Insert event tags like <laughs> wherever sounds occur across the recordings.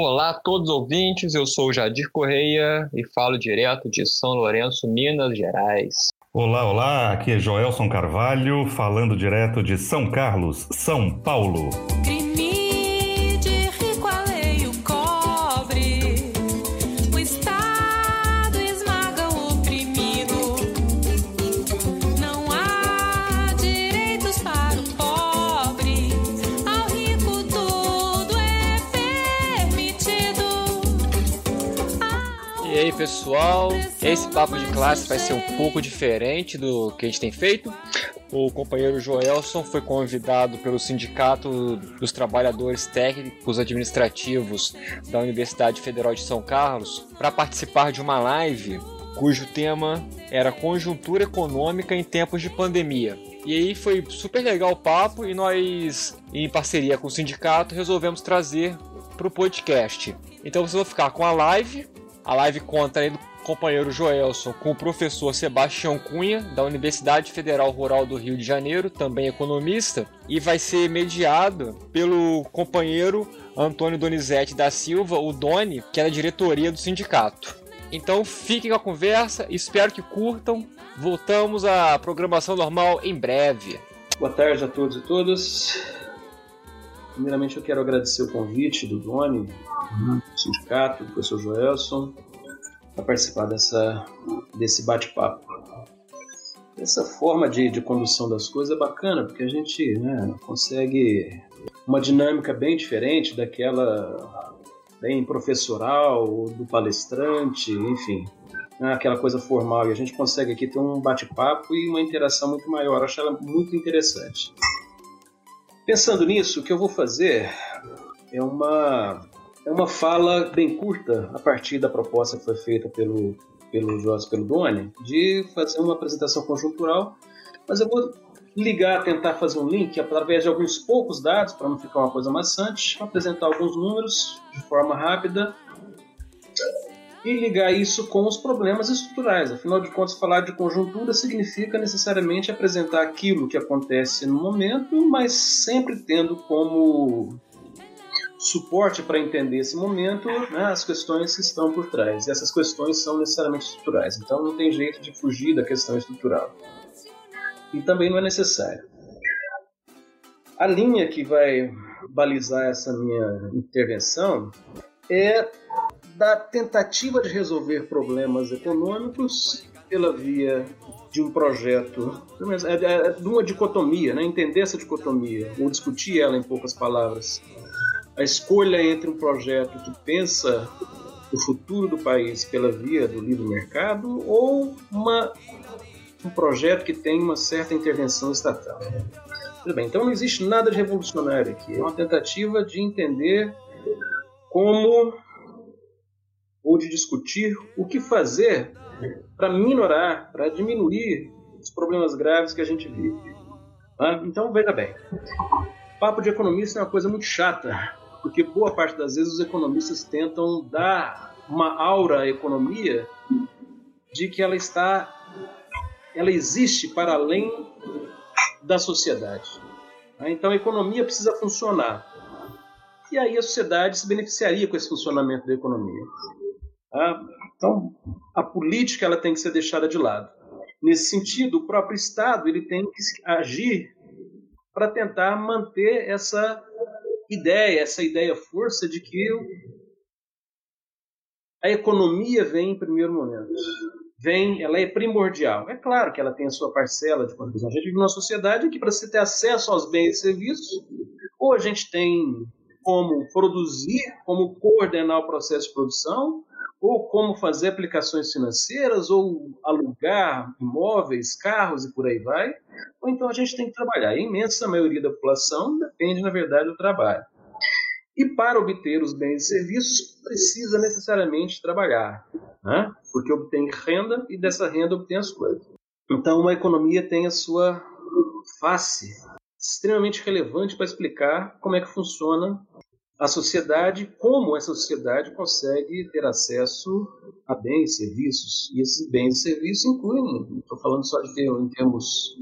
Olá a todos os ouvintes, eu sou Jadir Correia e falo direto de São Lourenço, Minas Gerais. Olá, olá, aqui é Joelson Carvalho, falando direto de São Carlos, São Paulo. Pessoal, esse papo de classe vai ser um pouco diferente do que a gente tem feito. O companheiro Joelson foi convidado pelo Sindicato dos Trabalhadores Técnicos Administrativos da Universidade Federal de São Carlos para participar de uma live cujo tema era conjuntura econômica em tempos de pandemia. E aí foi super legal o papo e nós, em parceria com o sindicato, resolvemos trazer para o podcast. Então vocês vão ficar com a live a live conta aí do companheiro Joelson com o professor Sebastião Cunha, da Universidade Federal Rural do Rio de Janeiro, também economista, e vai ser mediado pelo companheiro Antônio Donizete da Silva, o Doni, que é da diretoria do sindicato. Então fiquem com a conversa, espero que curtam. Voltamos à programação normal em breve. Boa tarde a todos e todas. Primeiramente eu quero agradecer o convite do Doni, do sindicato, do professor Joelson, para participar dessa, desse bate-papo. Essa forma de, de condução das coisas é bacana, porque a gente né, consegue uma dinâmica bem diferente daquela bem professoral, do palestrante, enfim, né, aquela coisa formal. E a gente consegue aqui ter um bate-papo e uma interação muito maior. Eu acho ela muito interessante. Pensando nisso, o que eu vou fazer é uma, é uma fala bem curta a partir da proposta que foi feita pelo, pelo Jorge pelo Doni, de fazer uma apresentação conjuntural, mas eu vou ligar, tentar fazer um link através de alguns poucos dados, para não ficar uma coisa maçante, apresentar alguns números de forma rápida e ligar isso com os problemas estruturais. Afinal de contas, falar de conjuntura significa necessariamente apresentar aquilo que acontece no momento, mas sempre tendo como suporte para entender esse momento né, as questões que estão por trás. E essas questões são necessariamente estruturais, então não tem jeito de fugir da questão estrutural. E também não é necessário. A linha que vai balizar essa minha intervenção é da tentativa de resolver problemas econômicos pela via de um projeto, é, é, é, de uma dicotomia, né? entender essa dicotomia, ou discutir ela em poucas palavras. A escolha entre um projeto que pensa o futuro do país pela via do livre mercado ou uma, um projeto que tem uma certa intervenção estatal. Tudo bem, então não existe nada de revolucionário aqui, é uma tentativa de entender como ou de discutir o que fazer para minorar, para diminuir os problemas graves que a gente vive. Ah, então, veja bem, papo de economista é uma coisa muito chata, porque boa parte das vezes os economistas tentam dar uma aura à economia de que ela está, ela existe para além da sociedade. Ah, então, a economia precisa funcionar. E aí a sociedade se beneficiaria com esse funcionamento da economia. Tá? Então, a política ela tem que ser deixada de lado. Nesse sentido, o próprio Estado ele tem que agir para tentar manter essa ideia, essa ideia força de que a economia vem em primeiro momento. Vem, ela é primordial. É claro que ela tem a sua parcela de contribuição. A gente vive numa sociedade que para você ter acesso aos bens e serviços, ou a gente tem como produzir, como coordenar o processo de produção, ou como fazer aplicações financeiras, ou alugar imóveis, carros e por aí vai, ou então a gente tem que trabalhar. A imensa maioria da população depende, na verdade, do trabalho. E para obter os bens e serviços, precisa necessariamente trabalhar, né? porque obtém renda e dessa renda obtém as coisas. Então, uma economia tem a sua face extremamente relevante para explicar como é que funciona a sociedade, como essa sociedade consegue ter acesso a bens e serviços. E esses bens e serviços incluem, estou falando só de em termos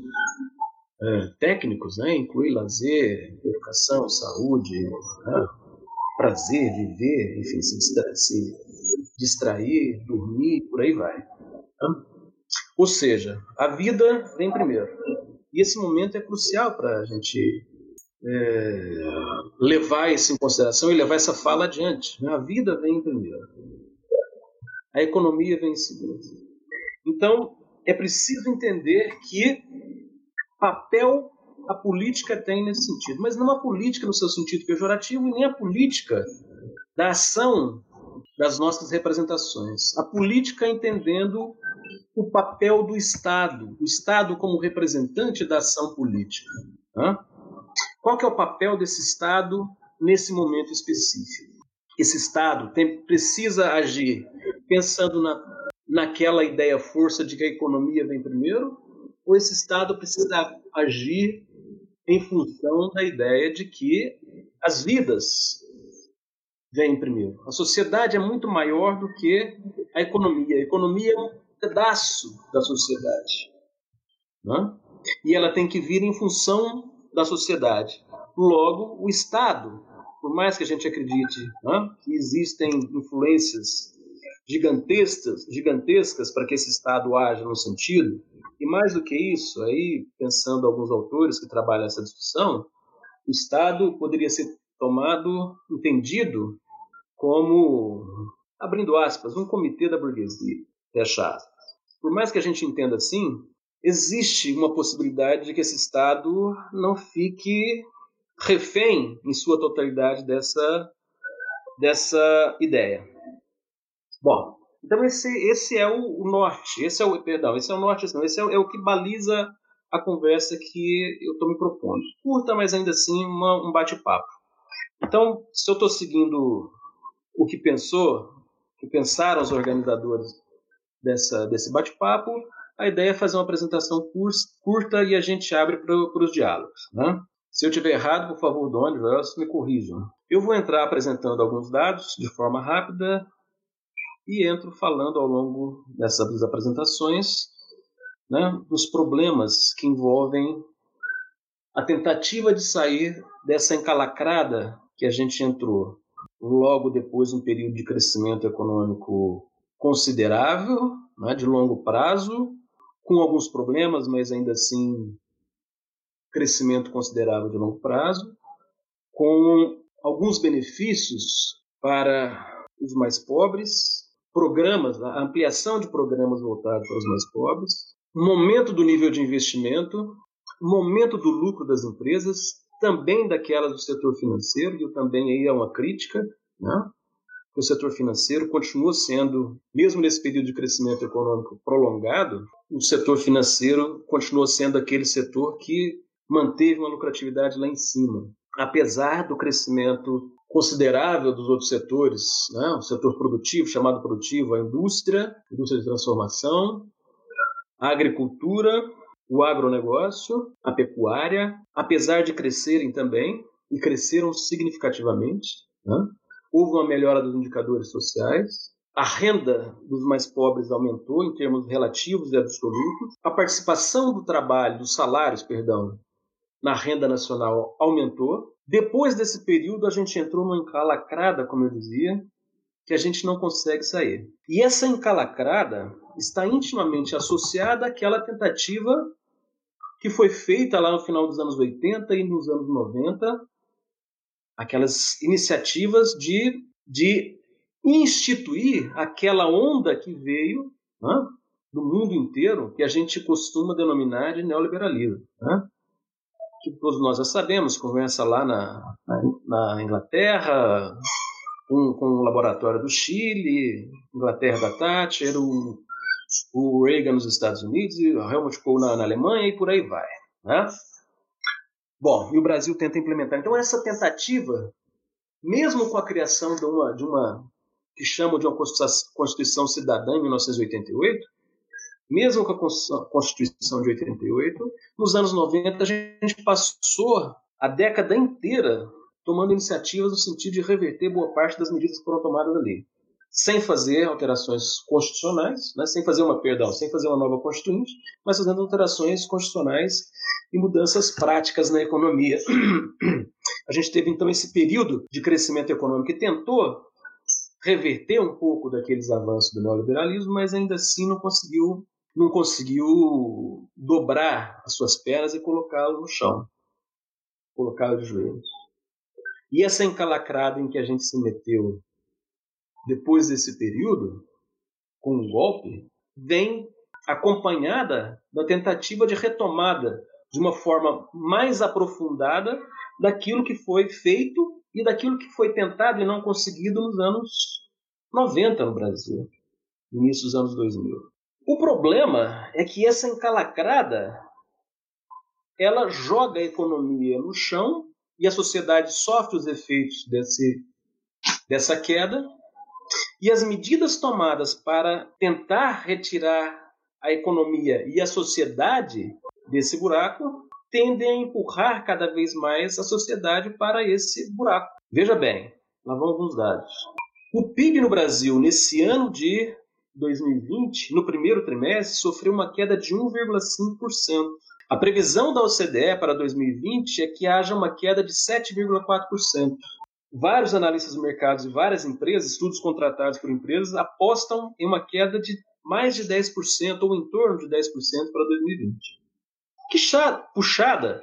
é, técnicos, né? inclui lazer, educação, saúde, né? prazer, viver, enfim, se, se distrair, dormir, por aí vai. Ou seja, a vida vem primeiro. E esse momento é crucial para a gente é, levar isso em consideração e levar essa fala adiante. Né? A vida vem primeiro. A economia vem em segundo. Então, é preciso entender que papel a política tem nesse sentido, mas não a política no seu sentido pejorativo e nem a política da ação das nossas representações. A política entendendo o papel do Estado, o Estado como representante da ação política. Né? Qual que é o papel desse Estado nesse momento específico? Esse Estado tem, precisa agir pensando na, naquela ideia força de que a economia vem primeiro, ou esse Estado precisa agir em função da ideia de que as vidas vêm primeiro. A sociedade é muito maior do que a economia. A economia é um pedaço da sociedade. Né? E ela tem que vir em função da sociedade. Logo, o Estado, por mais que a gente acredite né, que existem influências gigantescas, gigantescas para que esse Estado haja no sentido, e mais do que isso, aí pensando alguns autores que trabalham essa discussão, o Estado poderia ser tomado, entendido como, abrindo aspas, um comitê da burguesia, fecha aspas. Por mais que a gente entenda assim, existe uma possibilidade de que esse Estado não fique refém em sua totalidade dessa, dessa ideia. Bom, então esse, esse é o, o, norte, esse é o perdão, esse é o norte, não, esse é, é, o que baliza a conversa que eu estou me propondo. Curta, mas ainda assim uma, um bate-papo. Então, se eu estou seguindo o que pensou, que pensaram os organizadores dessa, desse bate-papo, a ideia é fazer uma apresentação curta e a gente abre para os diálogos. Né? Se eu tiver errado, por favor, Doni, me corrijam. Eu vou entrar apresentando alguns dados de forma rápida e entro falando ao longo dessas apresentações né, dos problemas que envolvem a tentativa de sair dessa encalacrada que a gente entrou logo depois de um período de crescimento econômico considerável, né, de longo prazo, com alguns problemas, mas ainda assim crescimento considerável de longo prazo, com alguns benefícios para os mais pobres, programas, a ampliação de programas voltados para os mais pobres, momento do nível de investimento, momento do lucro das empresas, também daquelas do setor financeiro, e também aí é uma crítica, né? O setor financeiro continua sendo, mesmo nesse período de crescimento econômico prolongado, o setor financeiro continua sendo aquele setor que manteve uma lucratividade lá em cima. Apesar do crescimento considerável dos outros setores, né? o setor produtivo, chamado produtivo, a indústria, indústria de transformação, a agricultura, o agronegócio, a pecuária, apesar de crescerem também, e cresceram significativamente, né? Houve uma melhora dos indicadores sociais, a renda dos mais pobres aumentou em termos relativos e absolutos, a participação do trabalho, dos salários, perdão, na renda nacional aumentou. Depois desse período, a gente entrou numa encalacrada, como eu dizia, que a gente não consegue sair. E essa encalacrada está intimamente associada àquela tentativa que foi feita lá no final dos anos 80 e nos anos 90, aquelas iniciativas de, de instituir aquela onda que veio né, do mundo inteiro, que a gente costuma denominar de neoliberalismo. Né? que todos nós já sabemos, começa lá na, na Inglaterra, com, com o laboratório do Chile, Inglaterra da Thatcher, o, o Reagan nos Estados Unidos, o Helmut Kohl na, na Alemanha e por aí vai. Né? Bom, e o Brasil tenta implementar. Então, essa tentativa, mesmo com a criação de uma, de uma que chamam de uma Constituição Cidadã em 1988, mesmo com a Constituição de 88, nos anos 90 a gente passou a década inteira tomando iniciativas no sentido de reverter boa parte das medidas que foram tomadas ali. Sem fazer alterações constitucionais, né, sem fazer uma, perdão, sem fazer uma nova constituinte, mas fazendo alterações constitucionais e mudanças práticas na economia. A gente teve então esse período de crescimento econômico que tentou reverter um pouco daqueles avanços do neoliberalismo, mas ainda assim não conseguiu não conseguiu dobrar as suas pernas e colocá-lo no chão, colocá-lo de joelhos. E essa encalacrada em que a gente se meteu depois desse período, com um golpe, vem acompanhada da tentativa de retomada de uma forma mais aprofundada daquilo que foi feito e daquilo que foi tentado e não conseguido nos anos 90 no Brasil, início dos anos 2000. O problema é que essa encalacrada ela joga a economia no chão e a sociedade sofre os efeitos desse, dessa queda e as medidas tomadas para tentar retirar a economia e a sociedade desse buraco tendem a empurrar cada vez mais a sociedade para esse buraco. Veja bem, lá vão alguns dados. O PIB no Brasil, nesse ano de 2020, no primeiro trimestre, sofreu uma queda de 1,5%. A previsão da OCDE para 2020 é que haja uma queda de 7,4%. Vários analistas do mercado e várias empresas, estudos contratados por empresas, apostam em uma queda de mais de 10% ou em torno de 10% para 2020. Que puxada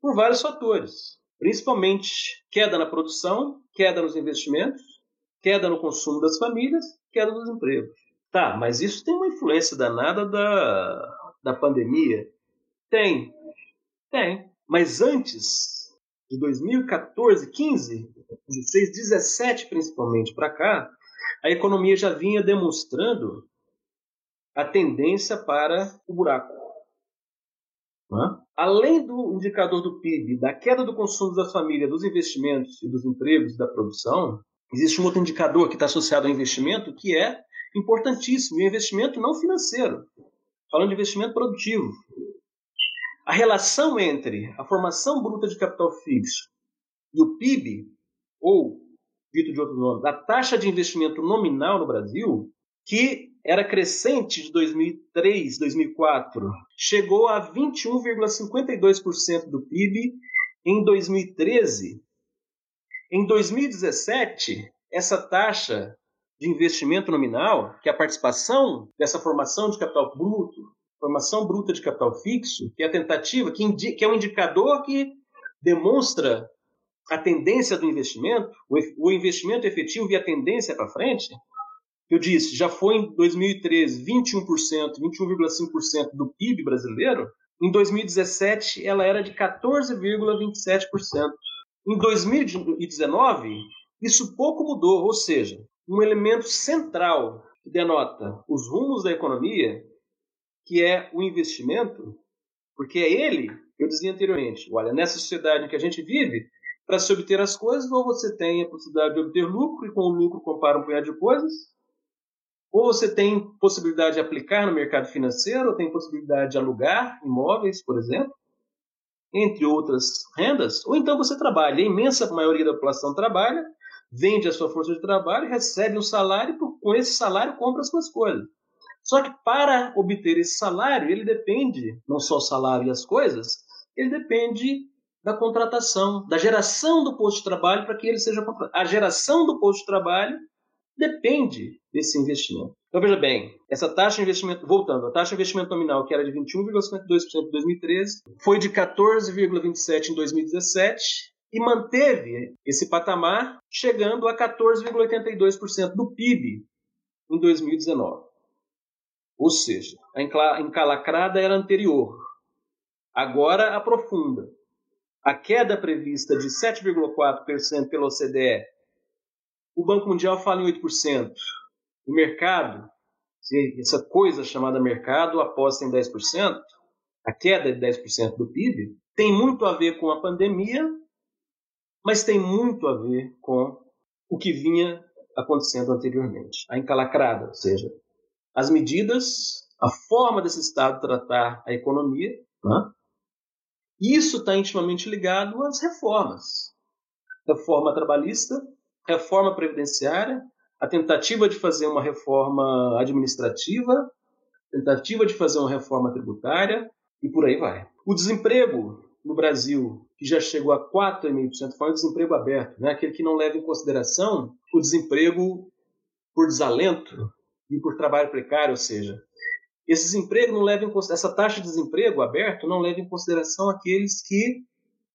por vários fatores, principalmente queda na produção, queda nos investimentos, queda no consumo das famílias, queda dos empregos. Tá, mas isso tem uma influência danada da, da pandemia? Tem, tem. Mas antes de 2014, 15, 16, 17 principalmente para cá, a economia já vinha demonstrando a tendência para o buraco. Além do indicador do PIB, da queda do consumo da família, dos investimentos e dos empregos da produção, existe um outro indicador que está associado ao investimento que é importantíssimo, o investimento não financeiro, falando de investimento produtivo. A relação entre a formação bruta de capital fixo e o PIB, ou, dito de outro nome, a taxa de investimento nominal no Brasil, que era crescente de 2003, 2004, chegou a 21,52% do PIB em 2013. Em 2017, essa taxa de investimento nominal, que é a participação dessa formação de capital bruto, formação bruta de capital fixo, que é a tentativa, que, que é um indicador que demonstra a tendência do investimento, o, investimento efetivo e a tendência para frente, eu disse, já foi em 2013 21%, 21,5% do PIB brasileiro, em 2017 ela era de 14,27%. Em 2019, isso pouco mudou, ou seja, um elemento central que denota os rumos da economia, que é o investimento, porque é ele, eu dizia anteriormente, olha, nessa sociedade em que a gente vive, para se obter as coisas, ou você tem a possibilidade de obter lucro e com o lucro compara um punhado de coisas, ou você tem possibilidade de aplicar no mercado financeiro, ou tem possibilidade de alugar imóveis, por exemplo, entre outras rendas, ou então você trabalha. A imensa maioria da população trabalha, vende a sua força de trabalho, recebe um salário, e com esse salário compra as suas coisas. Só que para obter esse salário, ele depende, não só o salário e as coisas, ele depende da contratação, da geração do posto de trabalho para que ele seja. A geração do posto de trabalho depende desse investimento. Então veja bem, essa taxa de investimento, voltando, a taxa de investimento nominal, que era de 21,52% em 2013, foi de 14,27% em 2017 e manteve esse patamar chegando a 14,82% do PIB em 2019. Ou seja, a encalacrada era anterior. Agora aprofunda. A queda prevista de 7,4% pela OCDE, o Banco Mundial fala em 8%. O mercado, essa coisa chamada mercado, aposta em 10%, a queda de 10% do PIB, tem muito a ver com a pandemia mas tem muito a ver com o que vinha acontecendo anteriormente. A encalacrada, ou seja, as medidas, a forma desse Estado tratar a economia, né? Isso está intimamente ligado às reformas. Reforma trabalhista, reforma previdenciária, a tentativa de fazer uma reforma administrativa, tentativa de fazer uma reforma tributária e por aí vai. O desemprego no Brasil, que já chegou a 4,5%, foi um desemprego aberto, né? aquele que não leva em consideração o desemprego por desalento e por trabalho precário, ou seja, esse desemprego não leva em essa taxa de desemprego aberto não leva em consideração aqueles que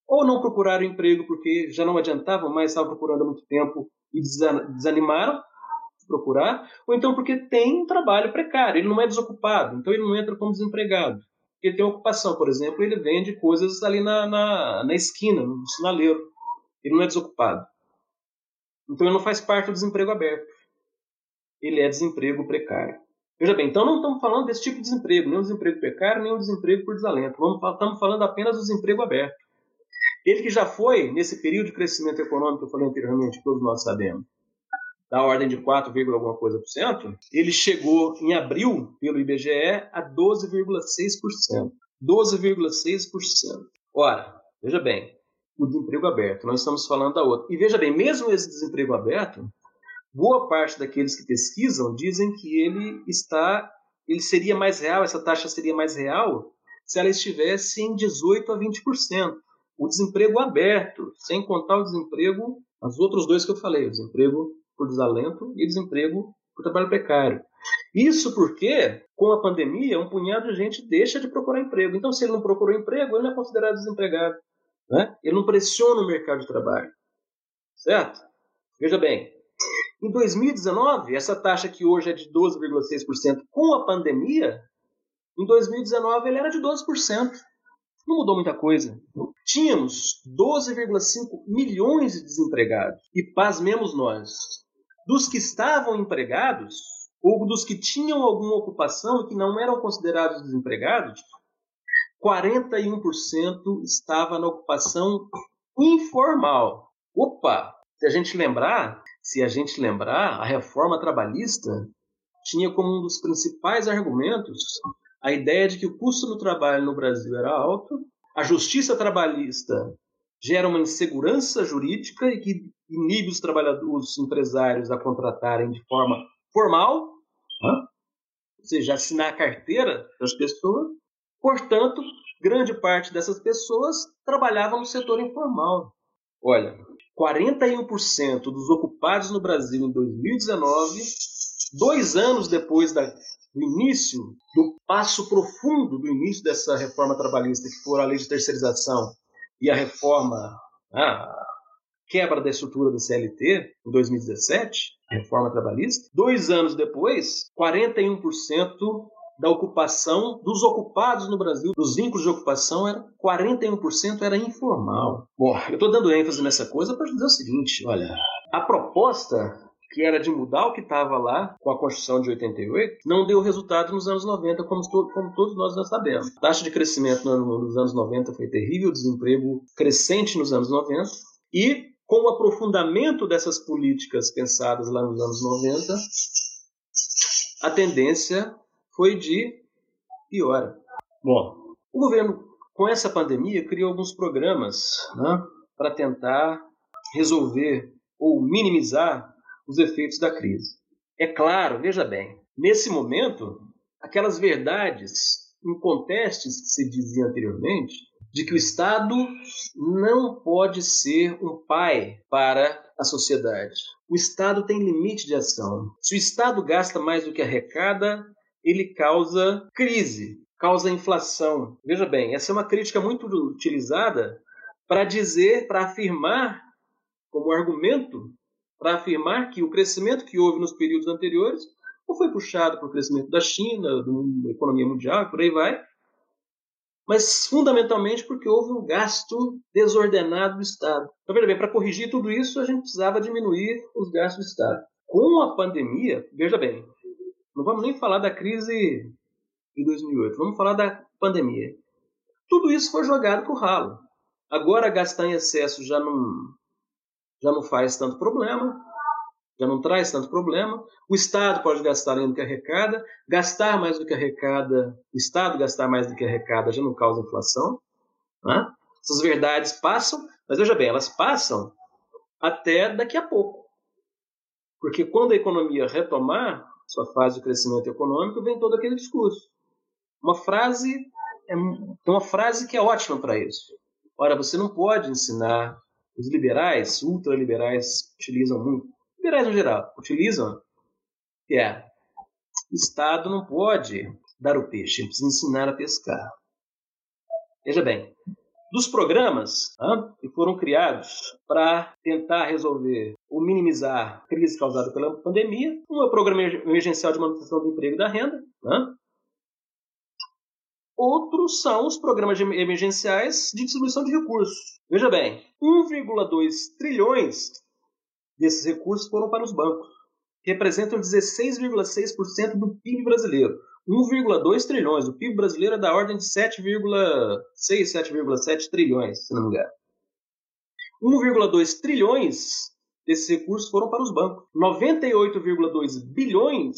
ou não procuraram emprego porque já não adiantavam mais, estavam procurando há muito tempo e desanimaram de procurar, ou então porque tem um trabalho precário, ele não é desocupado, então ele não entra como desempregado. Ele tem ocupação, por exemplo, ele vende coisas ali na, na, na esquina, no sinaleiro. Ele não é desocupado. Então ele não faz parte do desemprego aberto. Ele é desemprego precário. Veja bem, então não estamos falando desse tipo de desemprego, nem o desemprego precário, nem o desemprego por desalento. Estamos falando apenas do desemprego aberto. Ele que já foi, nesse período de crescimento econômico que eu falei anteriormente, todos nós sabemos, da ordem de 4, alguma coisa por cento, ele chegou em abril, pelo IBGE, a 12,6%. 12,6%. Ora, veja bem, o desemprego aberto, nós estamos falando da outra. E veja bem, mesmo esse desemprego aberto, boa parte daqueles que pesquisam dizem que ele está, ele seria mais real, essa taxa seria mais real se ela estivesse em 18 a 20%. O desemprego aberto, sem contar o desemprego, os outros dois que eu falei, desemprego por desalento e desemprego por trabalho precário. Isso porque, com a pandemia, um punhado de gente deixa de procurar emprego. Então, se ele não procurou emprego, ele não é considerado desempregado. Né? Ele não pressiona o mercado de trabalho. Certo? Veja bem, em 2019, essa taxa que hoje é de 12,6% com a pandemia, em 2019 ele era de 12%. Não mudou muita coisa. Tínhamos 12,5 milhões de desempregados. E pasmemos nós. Dos que estavam empregados, ou dos que tinham alguma ocupação e que não eram considerados desempregados, 41% estava na ocupação informal. Opa! Se a gente lembrar, se a gente lembrar, a reforma trabalhista tinha como um dos principais argumentos a ideia de que o custo do trabalho no Brasil era alto, a justiça trabalhista gera uma insegurança jurídica e que inibe os trabalhadores, os empresários a contratarem de forma formal, ou seja, assinar a carteira das pessoas. Portanto, grande parte dessas pessoas trabalhavam no setor informal. Olha, 41% dos ocupados no Brasil em 2019, dois anos depois da, do início, do passo profundo do início dessa reforma trabalhista, que foi a lei de terceirização e a reforma, a quebra da estrutura do CLT, em 2017, a reforma trabalhista. Dois anos depois, 41% da ocupação dos ocupados no Brasil, dos vínculos de ocupação, era 41% era informal. Bom, eu estou dando ênfase nessa coisa para dizer o seguinte: olha, a proposta que era de mudar o que estava lá com a Constituição de 88, não deu resultado nos anos 90, como, como todos nós já sabemos. A taxa de crescimento nos anos 90 foi terrível, desemprego crescente nos anos 90, e com o aprofundamento dessas políticas pensadas lá nos anos 90, a tendência foi de piora. Bom, o governo, com essa pandemia, criou alguns programas né, para tentar resolver ou minimizar os efeitos da crise. É claro, veja bem, nesse momento, aquelas verdades incontestes que se dizia anteriormente, de que o Estado não pode ser um pai para a sociedade. O Estado tem limite de ação. Se o Estado gasta mais do que arrecada, ele causa crise, causa inflação. Veja bem, essa é uma crítica muito utilizada para dizer, para afirmar, como argumento, para afirmar que o crescimento que houve nos períodos anteriores não foi puxado pelo crescimento da China, da economia mundial, por aí vai, mas fundamentalmente porque houve um gasto desordenado do Estado. Então, veja bem, para corrigir tudo isso, a gente precisava diminuir os gastos do Estado. Com a pandemia, veja bem, não vamos nem falar da crise de 2008, vamos falar da pandemia. Tudo isso foi jogado para o ralo. Agora gastar em excesso já não, já não faz tanto problema, já não traz tanto problema. O Estado pode gastar além do que arrecada, gastar mais do que arrecada, o Estado gastar mais do que arrecada já não causa inflação. Né? Essas verdades passam, mas veja bem, elas passam até daqui a pouco. Porque quando a economia retomar sua fase de crescimento econômico, vem todo aquele discurso. Uma frase é uma frase que é ótima para isso. Ora, você não pode ensinar os liberais, ultraliberais, utilizam muito, liberais no geral, utilizam, que é, o Estado não pode dar o peixe, ele precisa ensinar a pescar. Veja bem, dos programas que foram criados para tentar resolver ou minimizar a crise causada pela pandemia, um é o Programa Emergencial de Manutenção do Emprego e da Renda, Outros são os programas emergenciais de distribuição de recursos. Veja bem, 1,2 trilhões desses recursos foram para os bancos. Representam 16,6% do PIB brasileiro. 1,2 trilhões. O PIB brasileiro é da ordem de 7,6, 7,7 trilhões, se não me engano. 1,2 trilhões desses recursos foram para os bancos. 98,2 bilhões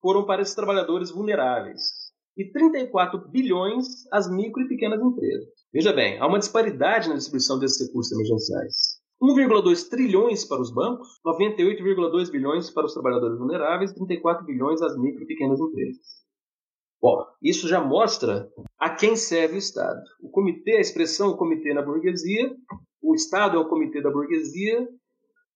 foram para esses trabalhadores vulneráveis e 34 bilhões às micro e pequenas empresas. Veja bem, há uma disparidade na distribuição desses recursos emergenciais. 1,2 trilhões para os bancos, 98,2 bilhões para os trabalhadores vulneráveis, 34 bilhões às micro e pequenas empresas. Bom, isso já mostra a quem serve o Estado. O comitê, a expressão comitê na burguesia, o Estado é o comitê da burguesia,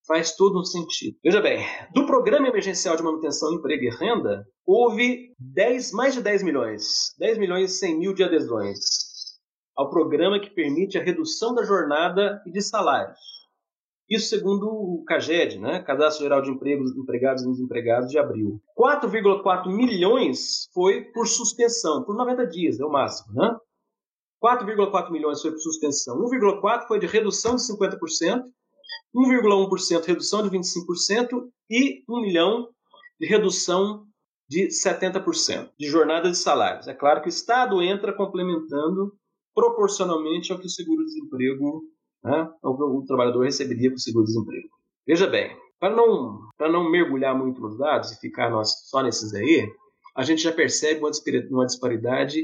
faz todo um sentido. Veja bem, do Programa Emergencial de Manutenção, Emprego e Renda, houve 10, mais de 10 milhões, 10 milhões e 100 mil de adesões ao programa que permite a redução da jornada e de salários. Isso segundo o CAGED, né? Cadastro Geral de Empregos, Empregados e Desempregados, de abril. 4,4 milhões foi por suspensão, por 90 dias, é o máximo, né? 4,4 milhões foi por suspensão. 1,4 foi de redução de 50%, 1,1% redução de 25% e 1 milhão de redução de 70% de jornada de salários. É claro que o Estado entra complementando proporcionalmente ao que o seguro-desemprego, né, o trabalhador receberia com o seguro-desemprego. Veja bem, para não, não mergulhar muito nos dados e ficar nós, só nesses aí, a gente já percebe uma disparidade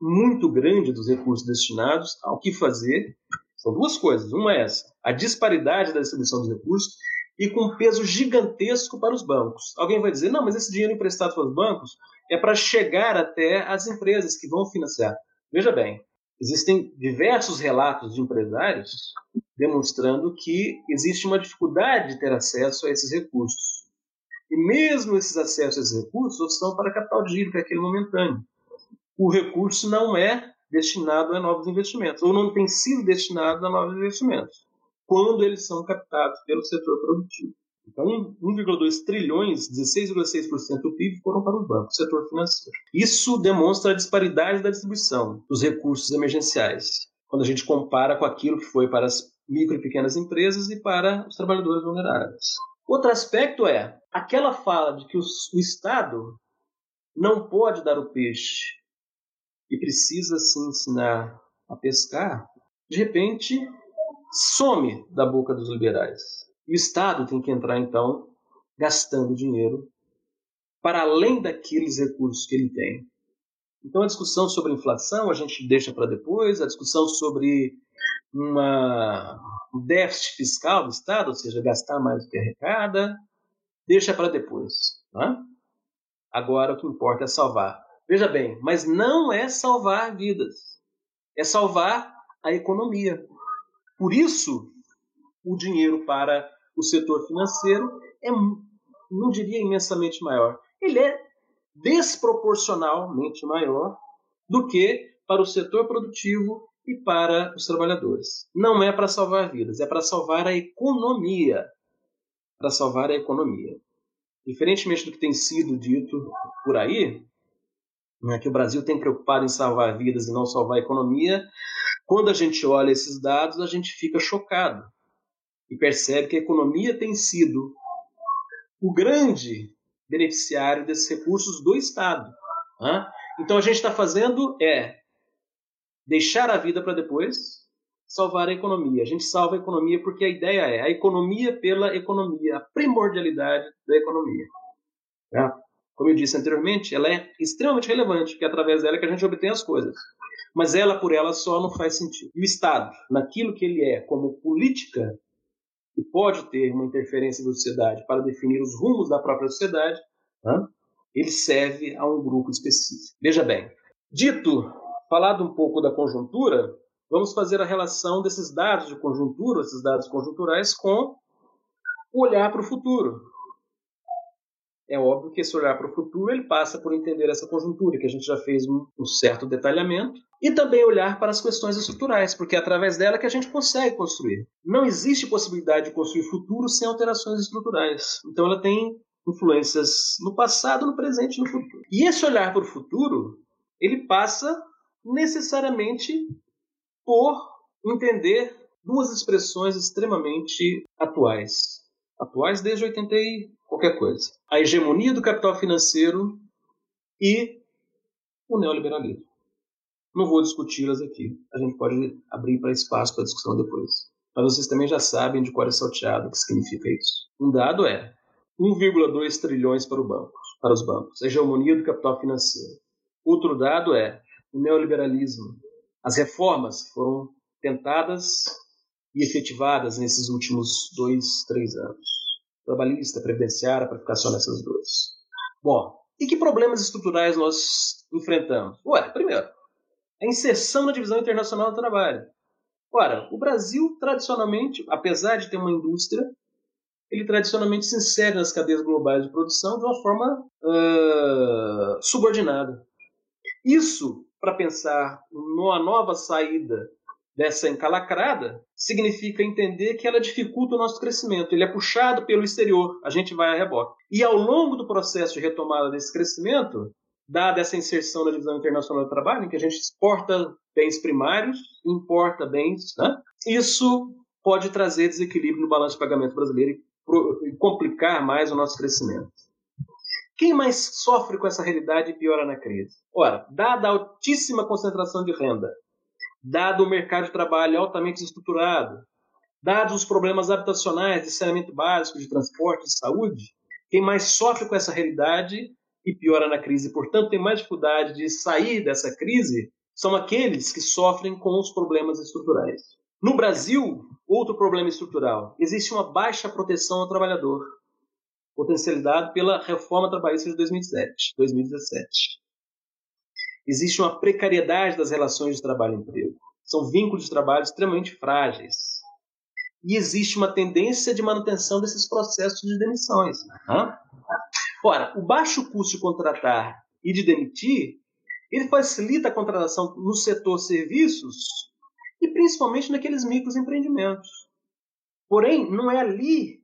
muito grande dos recursos destinados ao que fazer são duas coisas. Uma é essa, a disparidade da distribuição dos recursos e com um peso gigantesco para os bancos. Alguém vai dizer, não, mas esse dinheiro emprestado para os bancos é para chegar até as empresas que vão financiar. Veja bem, existem diversos relatos de empresários demonstrando que existe uma dificuldade de ter acesso a esses recursos. E mesmo esses acessos a esses recursos são para capital de giro, que é aquele momentâneo. O recurso não é destinado a novos investimentos, ou não tem sido destinado a novos investimentos, quando eles são captados pelo setor produtivo. Então, 1,2 trilhões, 16,6% do PIB foram para o banco, setor financeiro. Isso demonstra a disparidade da distribuição dos recursos emergenciais, quando a gente compara com aquilo que foi para as micro e pequenas empresas e para os trabalhadores vulneráveis. Outro aspecto é aquela fala de que o Estado não pode dar o peixe e precisa se ensinar a pescar, de repente some da boca dos liberais. E o Estado tem que entrar, então, gastando dinheiro para além daqueles recursos que ele tem. Então, a discussão sobre inflação a gente deixa para depois, a discussão sobre uma, um déficit fiscal do Estado, ou seja, gastar mais do que arrecada, deixa para depois. Tá? Agora, o que importa é salvar Veja bem, mas não é salvar vidas, é salvar a economia. Por isso, o dinheiro para o setor financeiro é, não diria imensamente maior, ele é desproporcionalmente maior do que para o setor produtivo e para os trabalhadores. Não é para salvar vidas, é para salvar a economia. Para salvar a economia. Diferentemente do que tem sido dito por aí, né, que o Brasil tem preocupado em salvar vidas e não salvar a economia, quando a gente olha esses dados, a gente fica chocado e percebe que a economia tem sido o grande beneficiário desses recursos do Estado. Né? Então a gente está fazendo é deixar a vida para depois, salvar a economia. A gente salva a economia porque a ideia é a economia pela economia, a primordialidade da economia. Tá? como eu disse anteriormente, ela é extremamente relevante, porque é através dela que a gente obtém as coisas. Mas ela por ela só não faz sentido. E o Estado, naquilo que ele é como política e pode ter uma interferência da sociedade para definir os rumos da própria sociedade, né? ele serve a um grupo específico. Veja bem, dito, falado um pouco da conjuntura, vamos fazer a relação desses dados de conjuntura, esses dados conjunturais, com o olhar para o futuro. É óbvio que esse olhar para o futuro ele passa por entender essa conjuntura, que a gente já fez um, certo detalhamento, e também olhar para as questões estruturais, porque é através dela que a gente consegue construir. Não existe possibilidade de construir futuro sem alterações estruturais. Então ela tem influências no passado, no presente e no futuro. E esse olhar para o futuro, ele passa necessariamente por entender duas expressões extremamente atuais. Atuais desde 80 e qualquer coisa. A hegemonia do capital financeiro e o neoliberalismo. Não vou discuti-las aqui. A gente pode abrir para espaço para discussão depois. Mas vocês também já sabem de cor é salteado o que significa isso. Um dado é 1,2 trilhões para, o banco, para os bancos. A hegemonia do capital financeiro. Outro dado é o neoliberalismo. As reformas foram tentadas e efetivadas nesses últimos dois, três anos. Trabalhista, previdenciária, para ficar só nessas duas. Bom, e que problemas estruturais nós enfrentamos? Ué, primeiro, a inserção na divisão internacional do trabalho. Ora, o Brasil, tradicionalmente, apesar de ter uma indústria, ele tradicionalmente se insere nas cadeias globais de produção de uma forma uh, subordinada. Isso, para pensar numa nova saída dessa encalacrada, significa entender que ela dificulta o nosso crescimento. Ele é puxado pelo exterior, a gente vai a rebote. E ao longo do processo de retomada desse crescimento, dada essa inserção na divisão internacional do trabalho, em que a gente exporta bens primários, importa bens, né? isso pode trazer desequilíbrio no balanço de pagamento brasileiro e complicar mais o nosso crescimento. Quem mais sofre com essa realidade e piora na crise? Ora, dada a altíssima concentração de renda, dado o mercado de trabalho altamente estruturado, dados os problemas habitacionais, de saneamento básico, de transporte, de saúde, quem mais sofre com essa realidade e piora na crise, portanto, tem mais dificuldade de sair dessa crise, são aqueles que sofrem com os problemas estruturais. No Brasil, outro problema estrutural: existe uma baixa proteção ao trabalhador, potencializado pela reforma trabalhista de 2007, 2017 existe uma precariedade das relações de trabalho e emprego. São vínculos de trabalho extremamente frágeis. E existe uma tendência de manutenção desses processos de demissões. Uhum. Ora, o baixo custo de contratar e de demitir, ele facilita a contratação no setor serviços e principalmente naqueles microempreendimentos. Porém, não é ali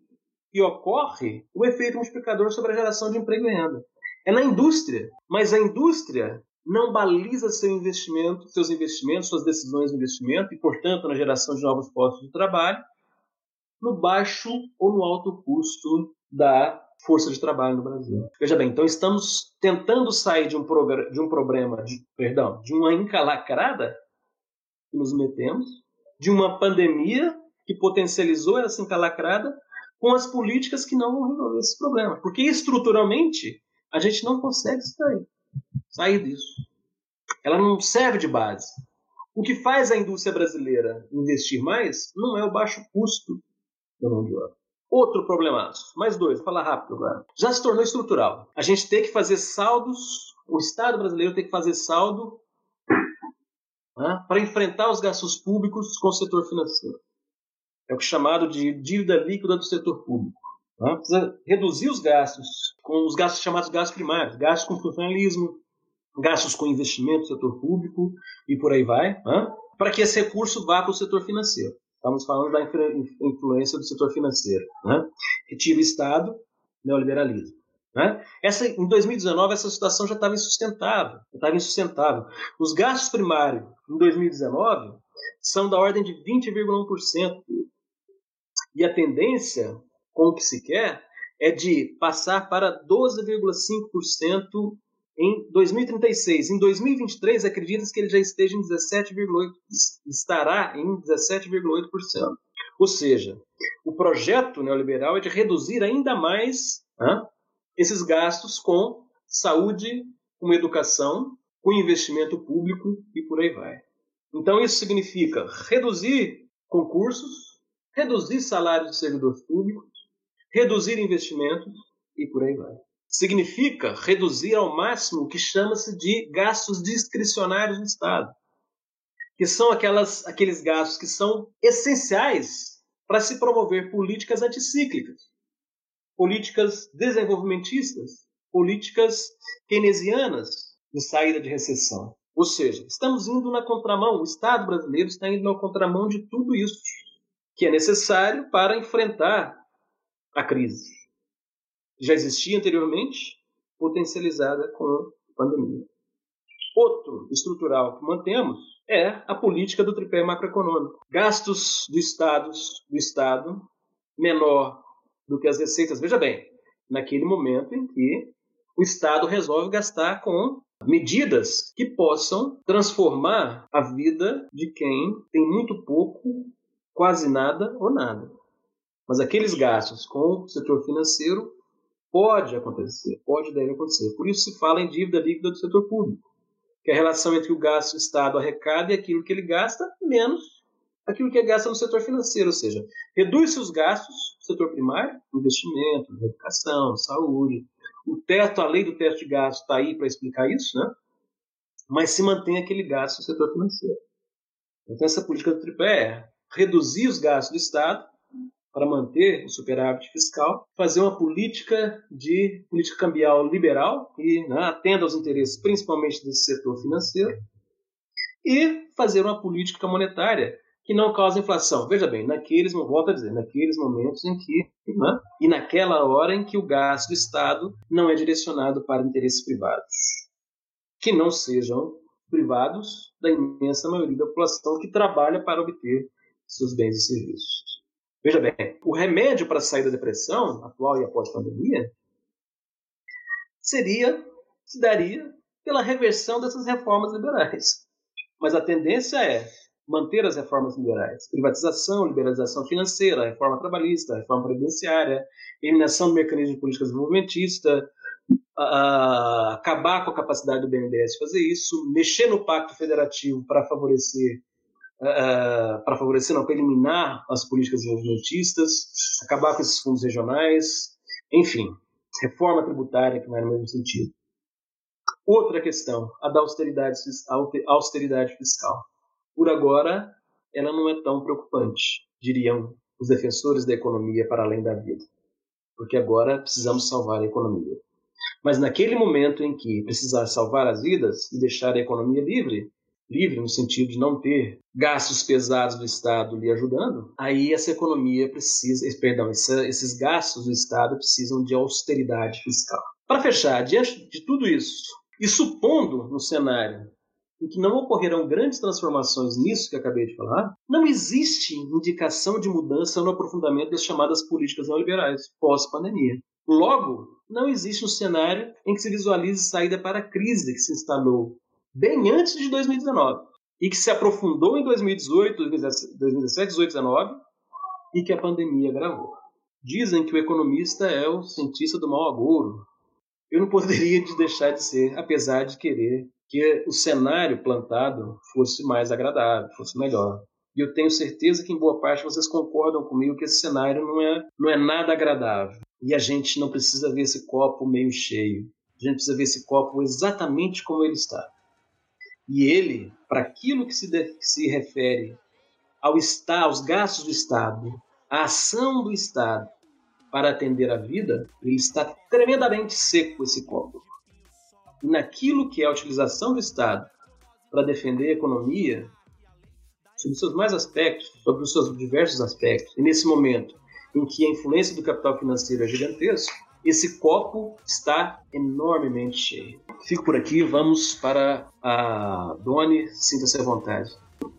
que ocorre o efeito multiplicador sobre a geração de emprego e renda. É na indústria. Mas a indústria não baliza seu investimento, seus investimentos, suas decisões de investimento e, portanto, na geração de novos postos de trabalho, no baixo ou no alto custo da força de trabalho no Brasil. Veja bem, então estamos tentando sair de um, de um problema, de, perdão, de uma encalacrada que nos metemos, de uma pandemia que potencializou essa encalacrada com as políticas que não vão resolver esse problema. Porque estruturalmente a gente não consegue sair sair disso. Ela não serve de base. O que faz a indústria brasileira investir mais não é o baixo custo da mão de obra. Outro problemaço, mais dois, vou falar rápido agora. Já se tornou estrutural. A gente tem que fazer saldos, o Estado brasileiro tem que fazer saldo né, para enfrentar os gastos públicos com o setor financeiro. É o que é chamado de dívida líquida do setor público. Né? Precisa reduzir os gastos, com os gastos chamados gastos primários, gastos com funcionalismo, gastos com investimento setor público e por aí vai, para que esse recurso vá para o setor financeiro. Estamos falando da influência do setor financeiro. Né? Retira o Estado, neoliberalismo. Né? Essa, em 2019, essa situação já estava insustentável. Estava insustentável. Os gastos primários em 2019 são da ordem de 20,1%. E a tendência, com o que se quer, é de passar para 12,5% em 2036. Em 2023, acredita-se que ele já esteja em 17,8%, estará em 17,8%. Ou seja, o projeto neoliberal é de reduzir ainda mais né, esses gastos com saúde, com educação, com investimento público e por aí vai. Então isso significa reduzir concursos, reduzir salários de servidores públicos, reduzir investimentos e por aí vai. Significa reduzir ao máximo o que chama-se de gastos discricionários do Estado, que são aquelas, aqueles gastos que são essenciais para se promover políticas anticíclicas, políticas desenvolvimentistas, políticas keynesianas de saída de recessão. Ou seja, estamos indo na contramão, o Estado brasileiro está indo na contramão de tudo isso que é necessário para enfrentar a crise. Já existia anteriormente, potencializada com a pandemia. Outro estrutural que mantemos é a política do tripé macroeconômico. Gastos do Estado, do Estado menor do que as receitas. Veja bem, naquele momento em que o Estado resolve gastar com medidas que possam transformar a vida de quem tem muito pouco, quase nada ou nada. Mas aqueles gastos com o setor financeiro pode acontecer, pode deve acontecer. Por isso se fala em dívida líquida do setor público, que é a relação entre o gasto o Estado arrecada e aquilo que ele gasta menos aquilo que é gasto no setor financeiro, ou seja, reduz-se os gastos no setor primário, investimento, educação, saúde, o teto, a lei do teto de gasto está aí para explicar isso, né? mas se mantém aquele gasto no setor financeiro. Então, essa política do tripé é reduzir os gastos do Estado para manter o superávit fiscal, fazer uma política de política cambial liberal e né, atenda aos interesses principalmente desse setor financeiro e fazer uma política monetária que não causa inflação. Veja bem, naqueles, volto a dizer, naqueles momentos em que, né, e naquela hora em que o gasto do Estado não é direcionado para interesses privados, que não sejam privados da imensa maioria da população que trabalha para obter seus bens e serviços. Veja bem, o remédio para sair da depressão, atual e após pandemia, seria, se daria pela reversão dessas reformas liberais. Mas a tendência é manter as reformas liberais. Privatização, liberalização financeira, reforma trabalhista, reforma previdenciária, eliminação do mecanismo de política desenvolvimentista, acabar com a capacidade do BNDES de fazer isso, mexer no pacto federativo para favorecer uh, para favorecer, não, para eliminar as políticas desenvolvimentistas, acabar com esses fundos regionais, enfim, reforma tributária que vai no mesmo sentido. Outra questão, a da austeridade, a austeridade fiscal. Por agora, ela não é tão preocupante, diriam os defensores da economia para além da vida. Porque agora precisamos salvar a economia. Mas naquele momento em que precisar salvar as vidas e deixar a economia livre, livre no sentido de não ter gastos pesados do Estado lhe ajudando, aí essa economia precisa, perdão, esses gastos do Estado precisam de austeridade fiscal. Para fechar, diante de tudo isso, e supondo no cenário em que não ocorrerão grandes transformações nisso que acabei de falar, não existe indicação de mudança no aprofundamento das chamadas políticas neoliberais pós-pandemia. Logo, não existe um cenário em que se visualize saída para a crise que se instalou bem antes de 2019 e que se aprofundou em 2018, 2017, 2018, 2019 e que a pandemia agravou. Dizem que o economista é o cientista do mau agouro. Eu não poderia deixar de ser, apesar de querer que o cenário plantado fosse mais agradável, fosse melhor. E eu tenho certeza que em boa parte vocês concordam comigo que esse cenário não é, não é nada agradável. E a gente não precisa ver esse copo meio cheio. A gente precisa ver esse copo exatamente como ele está. E ele, para aquilo que se, de, que se refere ao Estado, aos gastos do Estado, à ação do Estado para atender a vida, ele está tremendamente seco esse copo e naquilo que é a utilização do Estado para defender a economia, sobre os seus mais aspectos, sobre os seus diversos aspectos, e nesse momento em que a influência do capital financeiro é gigantesca, esse copo está enormemente cheio. Fico por aqui, vamos para a Doni, sinta-se à vontade.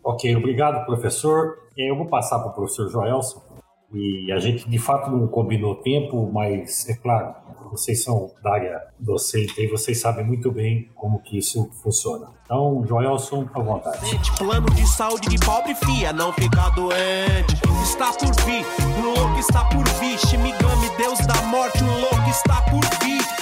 Ok, obrigado, professor. Eu vou passar para o professor Joelson e a gente de fato não combinou tempo, mas é claro, vocês são da área docente e vocês sabem muito bem como que isso funciona. Então, Joelson, à vontade. Plano de saúde de pobre fia, não ficar doente. Está por vir, o louco está por vir. Shimigami, Deus da morte, o louco está por vir.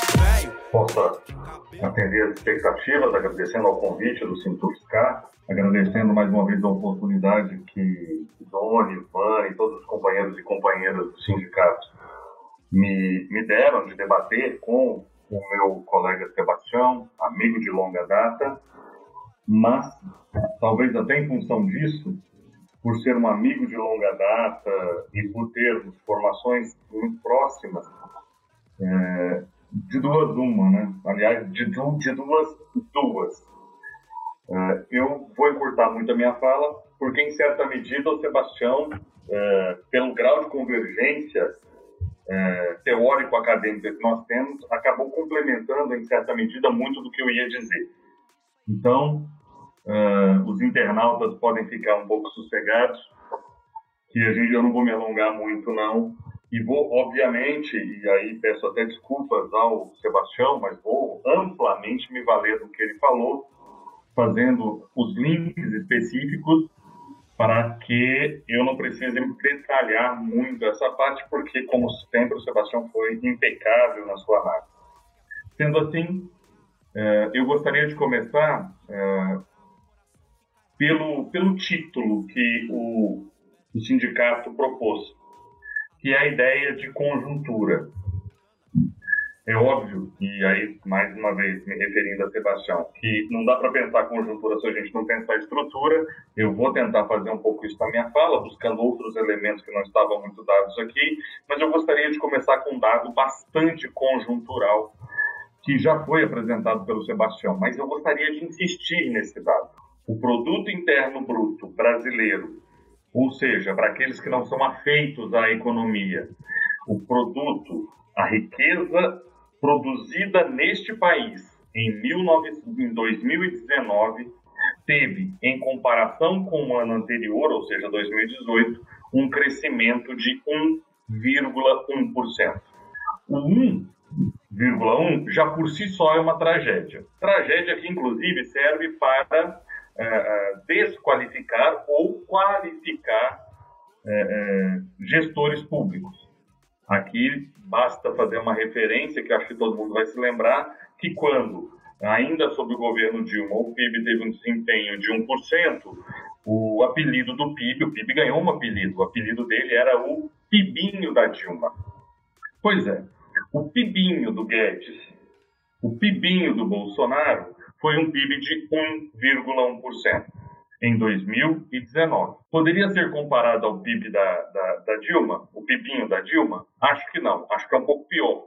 Velho. atender as expectativas, agradecendo ao convite do Sintufscar, agradecendo mais uma vez a oportunidade que Doni, Van e todos os companheiros e companheiras do sindicato me, me deram de debater com o meu colega Sebastião, amigo de longa data, mas talvez até em função disso, por ser um amigo de longa data e por termos formações muito próximas, é, de duas uma, né? Aliás, de, de duas duas. É, eu vou encurtar muito a minha fala, porque em certa medida o Sebastião, é, pelo grau de convergência é, teórico-acadêmica que nós temos, acabou complementando em certa medida muito do que eu ia dizer. Então, os internautas podem ficar um pouco sossegados, que a gente, eu não vou me alongar muito não, e vou, obviamente, e aí peço até desculpas ao Sebastião, mas vou amplamente me valer do que ele falou, fazendo os links específicos para que eu não precise detalhar muito essa parte, porque, como sempre, o Sebastião foi impecável na sua análise. Sendo assim, eh, eu gostaria de começar eh, pelo, pelo título que o, o sindicato propôs, que é a ideia de conjuntura. É óbvio, e aí, mais uma vez, me referindo a Sebastião, que não dá para pensar conjuntura se a gente não pensar estrutura. Eu vou tentar fazer um pouco isso na minha fala, buscando outros elementos que não estavam muito dados aqui, mas eu gostaria de começar com um dado bastante conjuntural, que já foi apresentado pelo Sebastião, mas eu gostaria de insistir nesse dado. O produto interno bruto brasileiro, ou seja, para aqueles que não são afeitos à economia, o produto, a riqueza produzida neste país em, 19, em 2019 teve, em comparação com o ano anterior, ou seja, 2018, um crescimento de 1,1%. O 1,1 já por si só é uma tragédia. Tragédia que, inclusive, serve para desqualificar ou qualificar é, é, gestores públicos. Aqui basta fazer uma referência que acho que todo mundo vai se lembrar, que quando, ainda sob o governo Dilma, o PIB teve um desempenho de 1%, o apelido do PIB, o PIB ganhou um apelido, o apelido dele era o PIBinho da Dilma. Pois é, o PIBinho do Guedes, o PIBinho do Bolsonaro foi um PIB de 1,1% em 2019. Poderia ser comparado ao PIB da, da, da, Dilma, o PIBinho da Dilma? Acho que não, acho que é um pouco pior.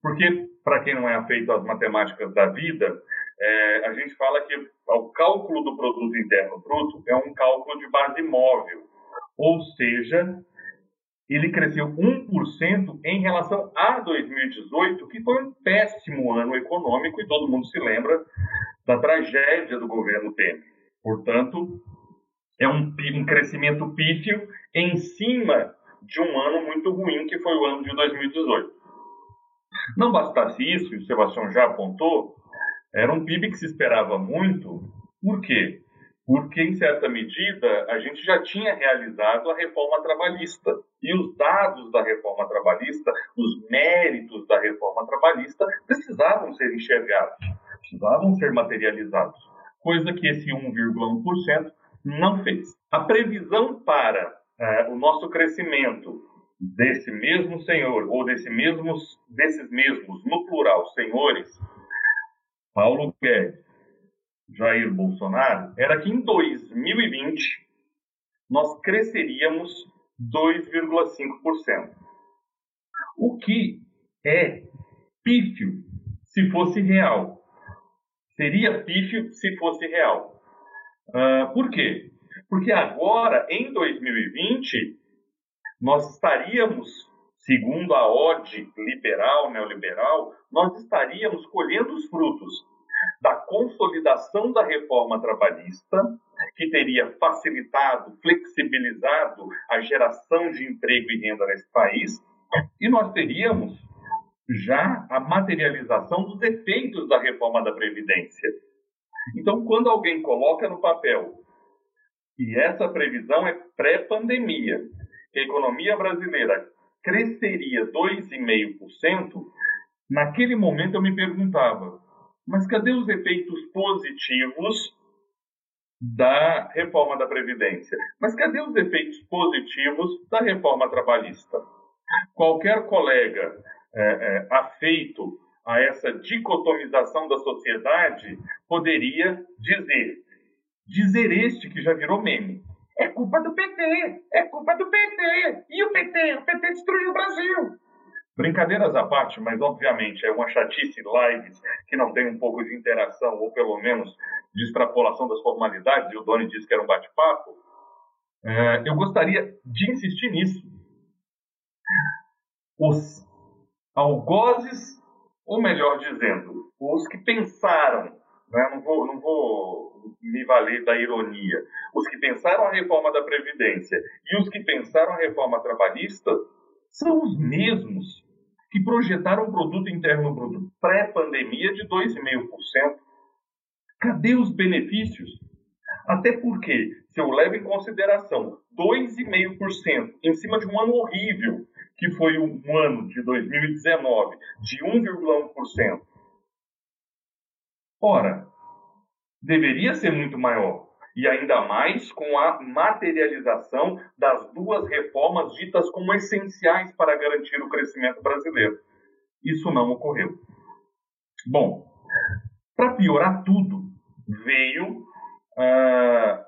Porque, para quem não é afeito às matemáticas da vida, é, a gente fala que o cálculo do produto interno bruto é um cálculo de base móvel, ou seja, ele cresceu 1% em relação a 2018, que foi um péssimo ano econômico, e todo mundo se lembra da tragédia do governo Temer. Portanto, é um, um crescimento pífio em cima de um ano muito ruim, que foi o ano de 2018. Não bastasse isso, e o Sebastião já apontou, era um PIB que se esperava muito. Por quê? Porque, em certa medida, a gente já tinha realizado a reforma trabalhista. E os dados da reforma trabalhista, os méritos da reforma trabalhista, precisavam ser enxergados, precisavam ser materializados coisa que esse 1,1% não fez. A previsão para é, o nosso crescimento desse mesmo senhor, ou desse mesmos, desses mesmos, no plural, senhores, Paulo Guedes, Jair Bolsonaro, era que em 2020 nós cresceríamos 2,5%. O que é pífio se fosse real seria pífio se fosse real. Uh, por quê? Porque agora, em 2020, nós estaríamos, segundo a OD liberal, neoliberal, nós estaríamos colhendo os frutos da consolidação da reforma trabalhista, que teria facilitado, flexibilizado a geração de emprego e renda nesse país, e nós teríamos já a materialização dos efeitos da reforma da Previdência. Então, quando alguém coloca no papel e essa previsão é pré-pandemia, que a economia brasileira cresceria 2,5%, naquele momento eu me perguntava: Mas cadê os efeitos positivos da reforma da Previdência? Mas cadê os efeitos positivos da reforma trabalhista? Qualquer colega é, é, afeito a essa dicotomização da sociedade poderia dizer, dizer este que já virou meme, é culpa do PT, é culpa do PT, e o PT, o PT destruiu o Brasil. Brincadeiras à parte, mas obviamente é uma chatice lives que não tem um pouco de interação, ou pelo menos de extrapolação das formalidades, e o Doni disse que era um bate-papo. É, eu gostaria de insistir nisso. Os algozes, ou melhor dizendo, os que pensaram, né, não, vou, não vou me valer da ironia, os que pensaram a reforma da Previdência e os que pensaram a reforma trabalhista são os mesmos que projetaram um produto interno bruto pré-pandemia de 2,5%. Cadê os benefícios? Até porque, se eu levo em consideração 2,5% em cima de um ano horrível, que foi um ano de 2019, de 1,1%, ora, deveria ser muito maior e ainda mais com a materialização das duas reformas ditas como essenciais para garantir o crescimento brasileiro. Isso não ocorreu. Bom, para piorar tudo, veio uh,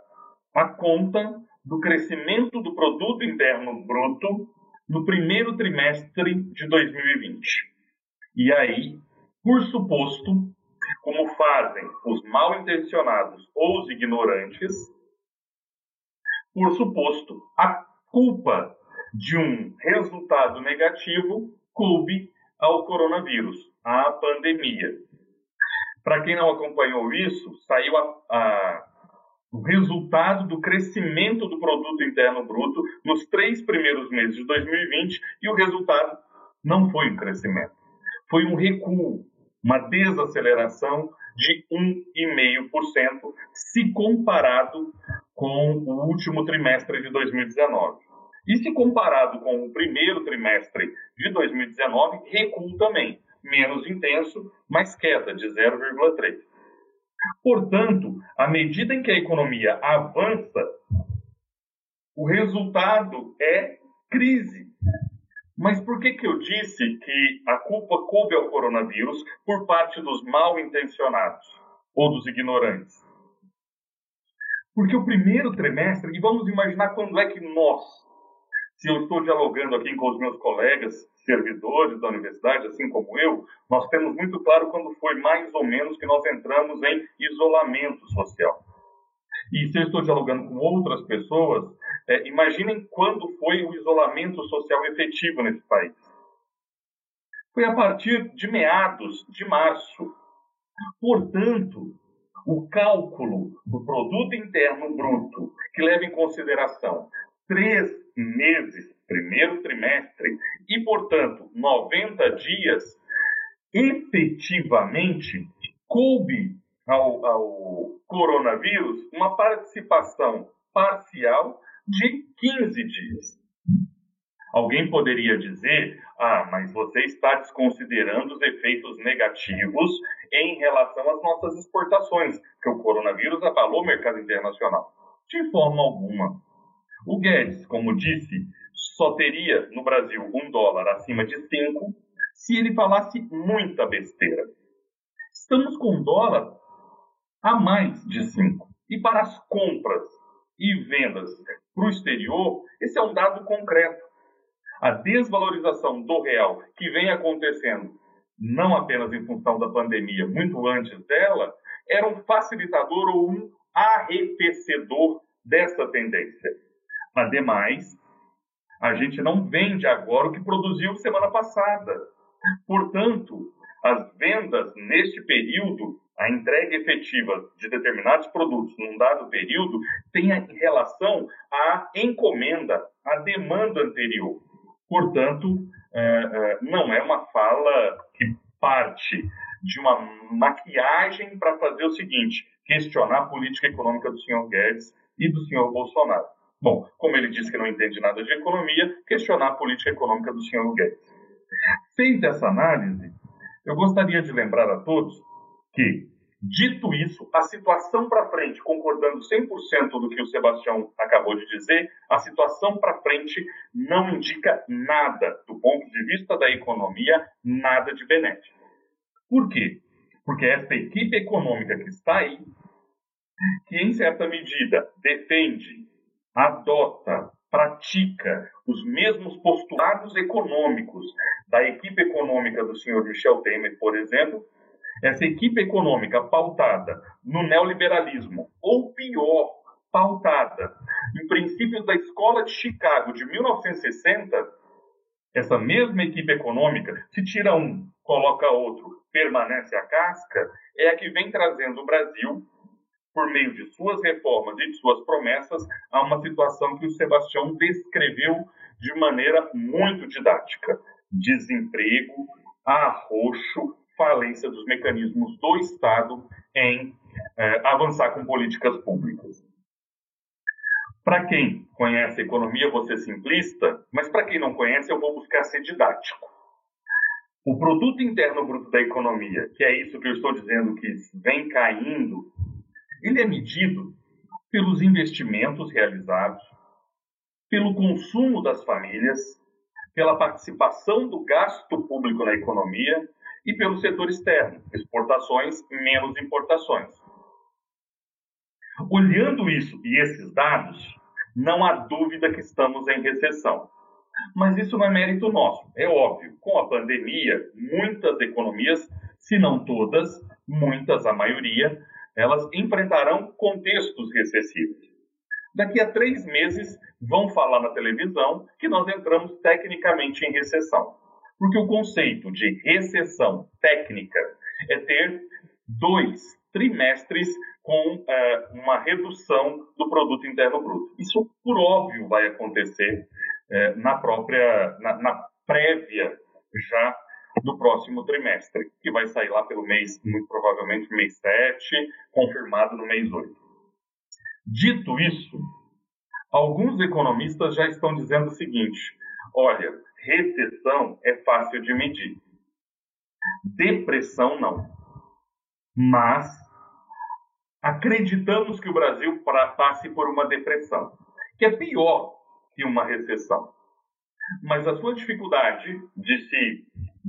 a conta do crescimento do produto interno bruto no primeiro trimestre de 2020. E aí, por suposto, como fazem os mal intencionados ou os ignorantes, por suposto, a culpa de um resultado negativo coube ao coronavírus, à pandemia. Para quem não acompanhou isso, saiu a, a, o resultado do crescimento do produto interno bruto nos três primeiros meses de 2020 e o resultado não foi um crescimento, foi um recuo uma desaceleração de 1,5% se comparado com o último trimestre de 2019. E se comparado com o primeiro trimestre de 2019, recuo também, menos intenso, mas queda de 0,3. Portanto, à medida em que a economia avança, o resultado é crise, mas por que, que eu disse que a culpa coube ao coronavírus por parte dos mal intencionados ou dos ignorantes? Porque o primeiro trimestre, e vamos imaginar quando é que nós, se eu estou dialogando aqui com os meus colegas, servidores da universidade, assim como eu, nós temos muito claro quando foi mais ou menos que nós entramos em isolamento social. E se eu estou dialogando com outras pessoas, é, imaginem quando foi o isolamento social efetivo nesse país. Foi a partir de meados de março. Portanto, o cálculo do produto interno bruto, que leva em consideração três meses, primeiro trimestre, e, portanto, 90 dias, efetivamente coube ao, ao coronavírus uma participação parcial de 15 dias. Alguém poderia dizer: ah, mas você está desconsiderando os efeitos negativos em relação às nossas exportações, que o coronavírus abalou o mercado internacional. De forma alguma. O Guedes, como disse, só teria no Brasil um dólar acima de 5 se ele falasse muita besteira. Estamos com um dólar a mais de 5. E para as compras e vendas para o exterior, esse é um dado concreto. A desvalorização do real que vem acontecendo, não apenas em função da pandemia, muito antes dela, era um facilitador ou um arrefecedor dessa tendência. Ademais, a gente não vende agora o que produziu semana passada. Portanto, as vendas neste período a entrega efetiva de determinados produtos num dado período tenha relação à encomenda, à demanda anterior. Portanto, é, é, não é uma fala que parte de uma maquiagem para fazer o seguinte: questionar a política econômica do senhor Guedes e do senhor Bolsonaro. Bom, como ele disse que não entende nada de economia, questionar a política econômica do senhor Guedes. Feita essa análise, eu gostaria de lembrar a todos que, dito isso, a situação para frente, concordando 100% do que o Sebastião acabou de dizer, a situação para frente não indica nada, do ponto de vista da economia, nada de benéfico. Por quê? Porque esta equipe econômica que está aí, que em certa medida defende, adota, pratica os mesmos postulados econômicos da equipe econômica do senhor Michel Temer, por exemplo, essa equipe econômica pautada no neoliberalismo, ou pior, pautada em princípios da Escola de Chicago de 1960, essa mesma equipe econômica, se tira um, coloca outro, permanece a casca, é a que vem trazendo o Brasil por meio de suas reformas e de suas promessas, a uma situação que o Sebastião descreveu de maneira muito didática: desemprego, arroxo, falência dos mecanismos do Estado em eh, avançar com políticas públicas. Para quem conhece economia, vou ser simplista, mas para quem não conhece, eu vou buscar ser didático. O produto interno bruto da economia, que é isso que eu estou dizendo que vem caindo ele é medido pelos investimentos realizados, pelo consumo das famílias, pela participação do gasto público na economia e pelo setor externo, exportações menos importações. Olhando isso e esses dados, não há dúvida que estamos em recessão. Mas isso não é mérito nosso, é óbvio. Com a pandemia, muitas economias, se não todas, muitas, a maioria, elas enfrentarão contextos recessivos. Daqui a três meses, vão falar na televisão que nós entramos tecnicamente em recessão. Porque o conceito de recessão técnica é ter dois trimestres com uh, uma redução do produto interno bruto. Isso, por óbvio, vai acontecer uh, na própria, na, na prévia já do próximo trimestre, que vai sair lá pelo mês, muito provavelmente mês 7, confirmado no mês 8. Dito isso, alguns economistas já estão dizendo o seguinte: olha, recessão é fácil de medir, depressão não. Mas acreditamos que o Brasil passe por uma depressão, que é pior que uma recessão. Mas a sua dificuldade de se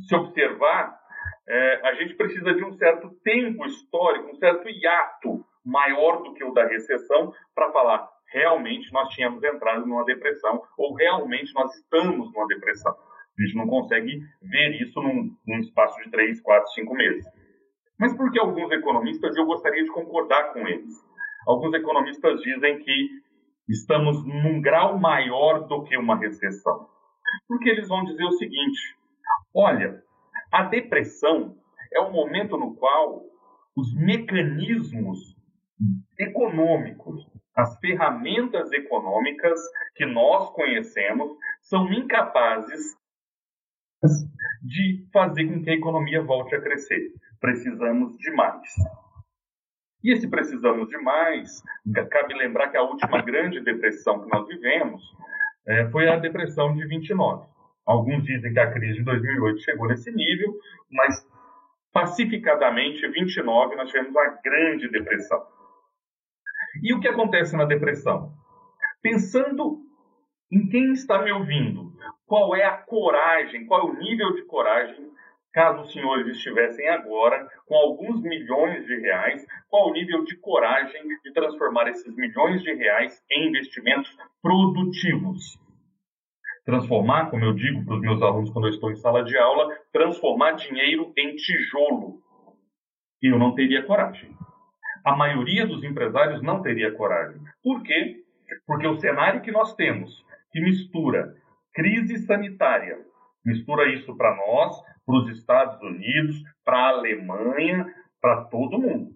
se observar, é, a gente precisa de um certo tempo histórico, um certo hiato maior do que o da recessão para falar realmente nós tínhamos entrado numa depressão ou realmente nós estamos numa depressão. A gente não consegue ver isso num, num espaço de três, quatro, cinco meses. Mas por que alguns economistas, eu gostaria de concordar com eles, alguns economistas dizem que estamos num grau maior do que uma recessão. Porque eles vão dizer o seguinte: Olha, a depressão é o momento no qual os mecanismos econômicos, as ferramentas econômicas que nós conhecemos, são incapazes de fazer com que a economia volte a crescer. Precisamos de mais. E esse precisamos de mais, cabe lembrar que a última grande depressão que nós vivemos é, foi a depressão de 29. Alguns dizem que a crise de 2008 chegou nesse nível, mas pacificadamente, 29, nós tivemos uma grande depressão. E o que acontece na depressão? Pensando em quem está me ouvindo, qual é a coragem, qual é o nível de coragem, caso os senhores estivessem agora com alguns milhões de reais, qual o nível de coragem de transformar esses milhões de reais em investimentos produtivos? transformar, como eu digo para os meus alunos quando eu estou em sala de aula, transformar dinheiro em tijolo. E eu não teria coragem. A maioria dos empresários não teria coragem. Por quê? Porque o cenário que nós temos, que mistura crise sanitária, mistura isso para nós, para os Estados Unidos, para a Alemanha, para todo mundo.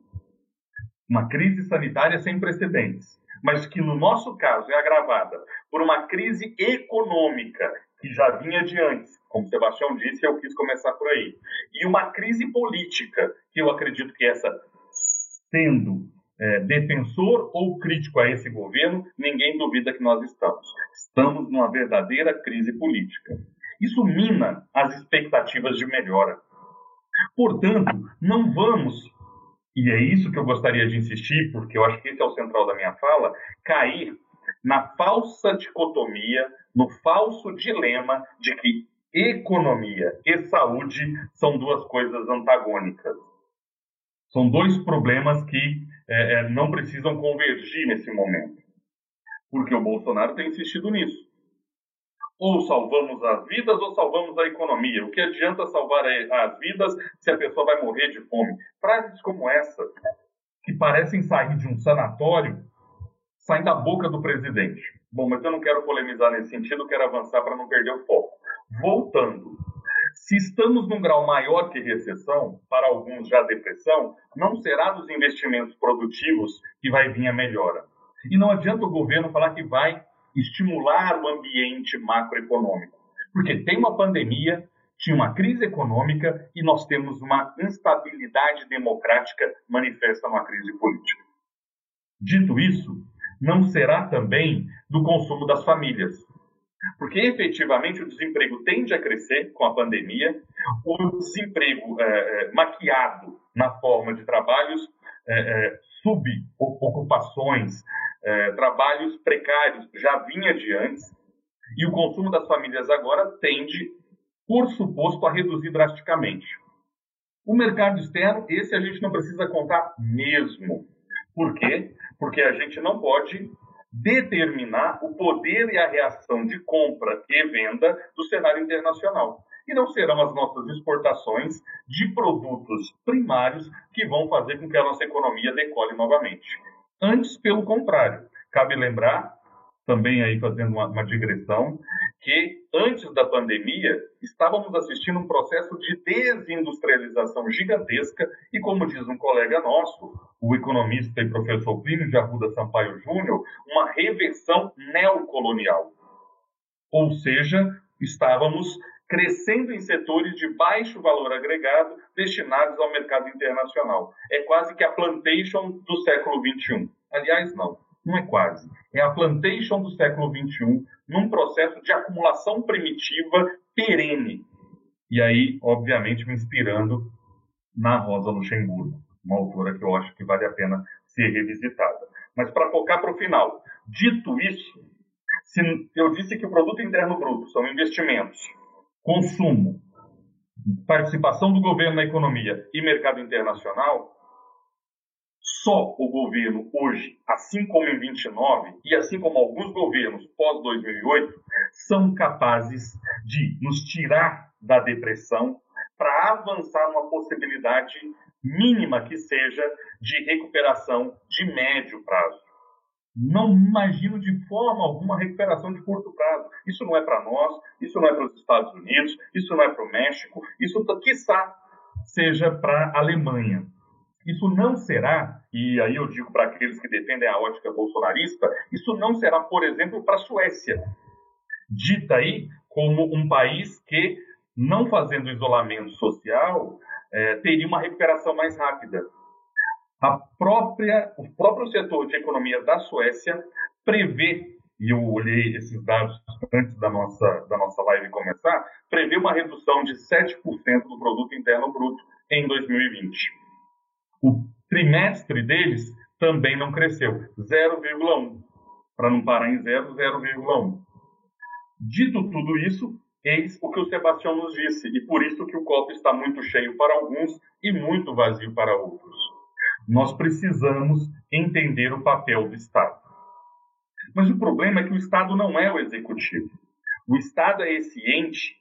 Uma crise sanitária sem precedentes mas que no nosso caso é agravada por uma crise econômica que já vinha de antes, como Sebastião disse, eu quis começar por aí, e uma crise política, que eu acredito que essa, sendo é, defensor ou crítico a esse governo, ninguém duvida que nós estamos. Estamos numa verdadeira crise política. Isso mina as expectativas de melhora. Portanto, não vamos e é isso que eu gostaria de insistir, porque eu acho que esse é o central da minha fala, cair na falsa dicotomia, no falso dilema de que economia e saúde são duas coisas antagônicas. São dois problemas que é, é, não precisam convergir nesse momento. Porque o Bolsonaro tem insistido nisso. Ou salvamos as vidas ou salvamos a economia. O que adianta salvar as vidas se a pessoa vai morrer de fome? Frases como essa, que parecem sair de um sanatório, saem da boca do presidente. Bom, mas eu não quero polemizar nesse sentido, quero avançar para não perder o foco. Voltando. Se estamos num grau maior que recessão, para alguns já depressão, não será dos investimentos produtivos que vai vir a melhora. E não adianta o governo falar que vai estimular o ambiente macroeconômico, porque tem uma pandemia, tinha uma crise econômica e nós temos uma instabilidade democrática manifesta numa crise política. Dito isso, não será também do consumo das famílias, porque efetivamente o desemprego tende a crescer com a pandemia, o desemprego é, é, maquiado na forma de trabalhos é, é subocupações, é, trabalhos precários já vinha de antes, e o consumo das famílias agora tende, por suposto, a reduzir drasticamente. O mercado externo, esse a gente não precisa contar mesmo. Por quê? Porque a gente não pode determinar o poder e a reação de compra e venda do cenário internacional. E não serão as nossas exportações de produtos primários que vão fazer com que a nossa economia decole novamente. Antes, pelo contrário, cabe lembrar, também aí fazendo uma, uma digressão, que antes da pandemia estávamos assistindo um processo de desindustrialização gigantesca e, como diz um colega nosso, o economista e professor Plínio de Arruda Sampaio Júnior, uma reversão neocolonial. Ou seja, estávamos crescendo em setores de baixo valor agregado destinados ao mercado internacional. É quase que a plantation do século XXI. Aliás, não, não é quase. É a plantation do século XXI num processo de acumulação primitiva perene. E aí, obviamente, me inspirando na Rosa Luxemburgo, uma autora que eu acho que vale a pena ser revisitada. Mas para focar para o final, dito isso, se eu disse que o produto interno bruto são investimentos consumo, participação do governo na economia e mercado internacional, só o governo hoje, assim como em 29 e assim como alguns governos pós 2008, são capazes de nos tirar da depressão para avançar numa possibilidade mínima que seja de recuperação de médio prazo. Não imagino de forma alguma recuperação de curto prazo. Isso não é para nós, isso não é para os Estados Unidos, isso não é para o México, isso, quiçá, seja para a Alemanha. Isso não será, e aí eu digo para aqueles que defendem a ótica bolsonarista, isso não será, por exemplo, para a Suécia, dita aí como um país que, não fazendo isolamento social, é, teria uma recuperação mais rápida a própria, o próprio setor de economia da Suécia prevê, e eu olhei esses dados antes da nossa, da nossa live começar, prevê uma redução de 7% do produto interno bruto em 2020. O trimestre deles também não cresceu, 0,1, para não parar em 0, 0,1. Dito tudo isso, eis o que o Sebastião nos disse, e por isso que o copo está muito cheio para alguns e muito vazio para outros nós precisamos entender o papel do Estado. Mas o problema é que o Estado não é o executivo. O Estado é esse ente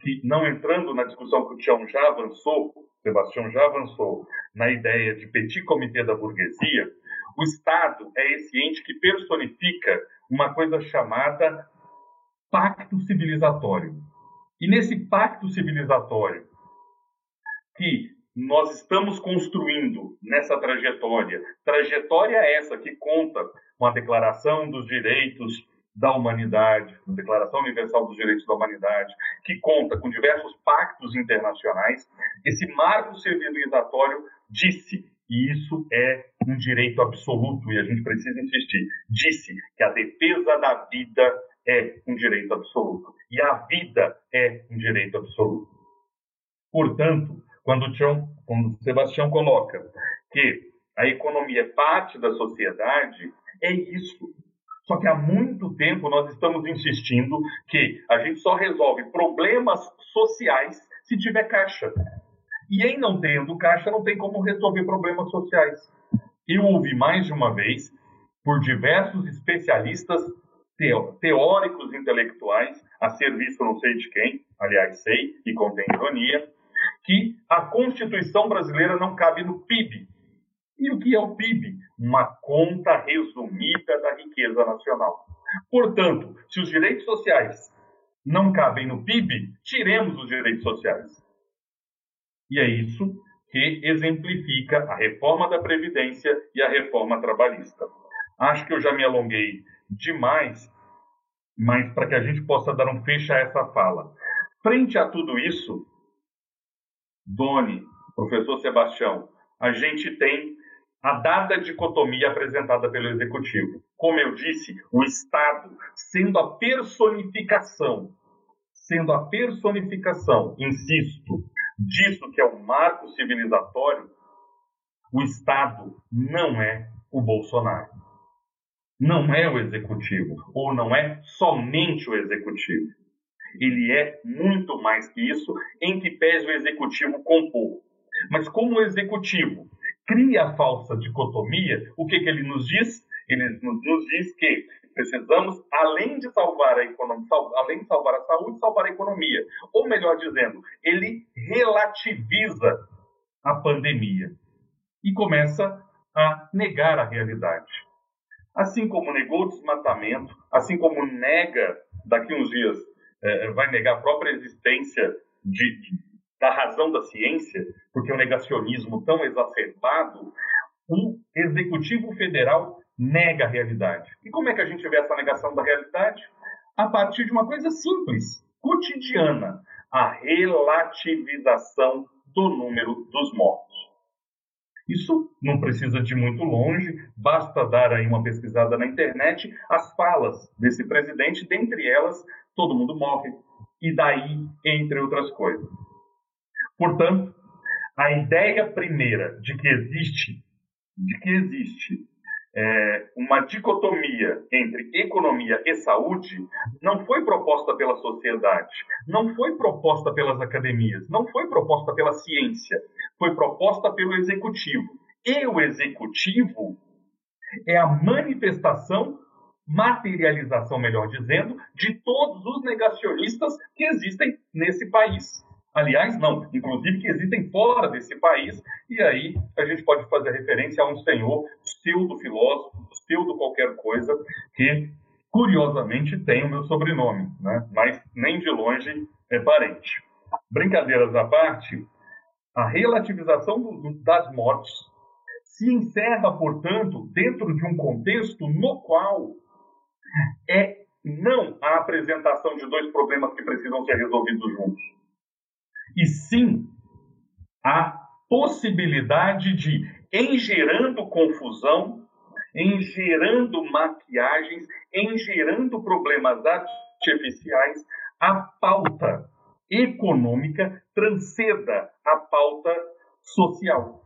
que, não entrando na discussão que o Tião já avançou, Sebastião já avançou, na ideia de petit comité da burguesia, o Estado é esse ente que personifica uma coisa chamada pacto civilizatório. E nesse pacto civilizatório, que nós estamos construindo nessa trajetória. Trajetória essa que conta com a Declaração dos Direitos da Humanidade, a Declaração Universal dos Direitos da Humanidade, que conta com diversos pactos internacionais. Esse marco civilizatório disse, e isso é um direito absoluto, e a gente precisa insistir, disse que a defesa da vida é um direito absoluto, e a vida é um direito absoluto. Portanto, quando Tião, quando Sebastião coloca que a economia é parte da sociedade, é isso. Só que há muito tempo nós estamos insistindo que a gente só resolve problemas sociais se tiver caixa. E em não tendo caixa, não tem como resolver problemas sociais. Eu ouvi mais de uma vez, por diversos especialistas teóricos intelectuais, a serviço não sei de quem, aliás, sei e contém ironia, que a Constituição brasileira não cabe no PIB. E o que é o PIB? Uma conta resumida da riqueza nacional. Portanto, se os direitos sociais não cabem no PIB, tiremos os direitos sociais. E é isso que exemplifica a reforma da Previdência e a reforma trabalhista. Acho que eu já me alonguei demais, mas para que a gente possa dar um fecho a essa fala. Frente a tudo isso, Doni, professor Sebastião, a gente tem a dada dicotomia apresentada pelo Executivo. Como eu disse, o Estado sendo a personificação, sendo a personificação, insisto, disso que é o marco civilizatório, o Estado não é o Bolsonaro. Não é o Executivo, ou não é somente o Executivo. Ele é muito mais que isso, em que pese o Executivo compor. Mas como o Executivo cria a falsa dicotomia, o que, que ele nos diz? Ele nos, diz que precisamos, além de salvar a economia, além de salvar a saúde, salvar a economia. Ou melhor dizendo, ele relativiza a pandemia e começa a negar a realidade. Assim como negou o desmatamento, assim como nega, daqui uns dias, é, vai negar a própria existência de, da razão da ciência, porque o negacionismo tão exacerbado, o Executivo Federal nega a realidade. E como é que a gente vê essa negação da realidade? A partir de uma coisa simples, cotidiana, a relativização do número dos mortos. Isso não precisa de muito longe, basta dar aí uma pesquisada na internet, as falas desse presidente, dentre elas, todo mundo morre, e daí, entre outras coisas. Portanto, a ideia primeira de que existe, de que existe é, uma dicotomia entre economia e saúde não foi proposta pela sociedade, não foi proposta pelas academias, não foi proposta pela ciência, foi proposta pelo executivo. E o executivo é a manifestação, materialização, melhor dizendo, de todos os negacionistas que existem nesse país. Aliás, não, inclusive que existem fora desse país, e aí a gente pode fazer referência a um senhor pseudo-filósofo, pseudo qualquer coisa, que curiosamente tem o meu sobrenome, né? mas nem de longe é parente. Brincadeiras à parte, a relativização do, das mortes se encerra, portanto, dentro de um contexto no qual é não a apresentação de dois problemas que precisam ser resolvidos juntos e sim a possibilidade de, em gerando confusão, em gerando maquiagens, em gerando problemas artificiais, a pauta econômica transceda a pauta social.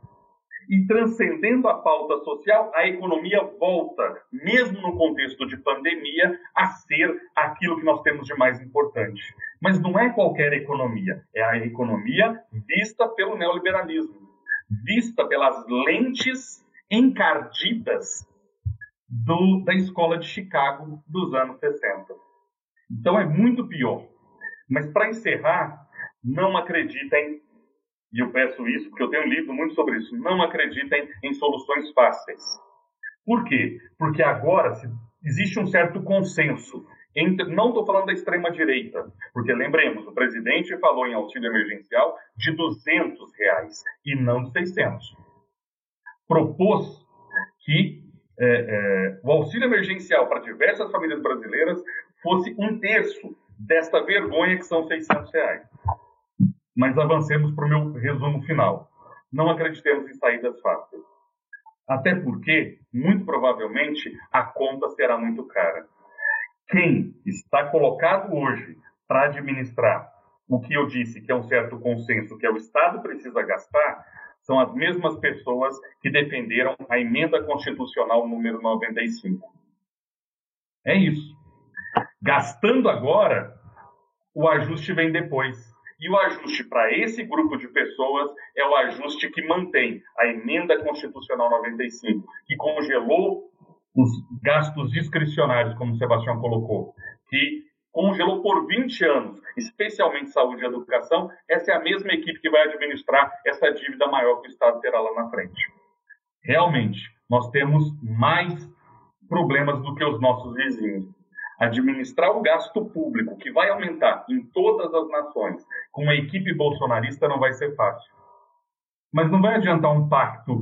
E transcendendo a pauta social, a economia volta, mesmo no contexto de pandemia, a ser aquilo que nós temos de mais importante. Mas não é qualquer economia, é a economia vista pelo neoliberalismo, vista pelas lentes encardidas do, da escola de Chicago dos anos 60. Então é muito pior. Mas para encerrar, não acreditem e eu peço isso porque eu tenho lido muito sobre isso, não acreditem em soluções fáceis. Por quê? Porque agora existe um certo consenso. Entre, não estou falando da extrema-direita, porque lembremos, o presidente falou em auxílio emergencial de 200 reais e não de 600. Propôs que é, é, o auxílio emergencial para diversas famílias brasileiras fosse um terço desta vergonha que são 600 reais. Mas avancemos para o meu resumo final. Não acreditemos em saídas fáceis. Até porque, muito provavelmente, a conta será muito cara. Quem está colocado hoje para administrar o que eu disse que é um certo consenso que é o Estado precisa gastar, são as mesmas pessoas que defenderam a emenda constitucional número 95. É isso. Gastando agora, o ajuste vem depois. E o ajuste para esse grupo de pessoas é o ajuste que mantém a emenda constitucional 95, que congelou os gastos discricionários, como o Sebastião colocou, que congelou por 20 anos, especialmente saúde e educação, essa é a mesma equipe que vai administrar essa dívida maior que o Estado terá lá na frente. Realmente, nós temos mais problemas do que os nossos vizinhos. Administrar o gasto público, que vai aumentar em todas as nações, com uma equipe bolsonarista não vai ser fácil. Mas não vai adiantar um pacto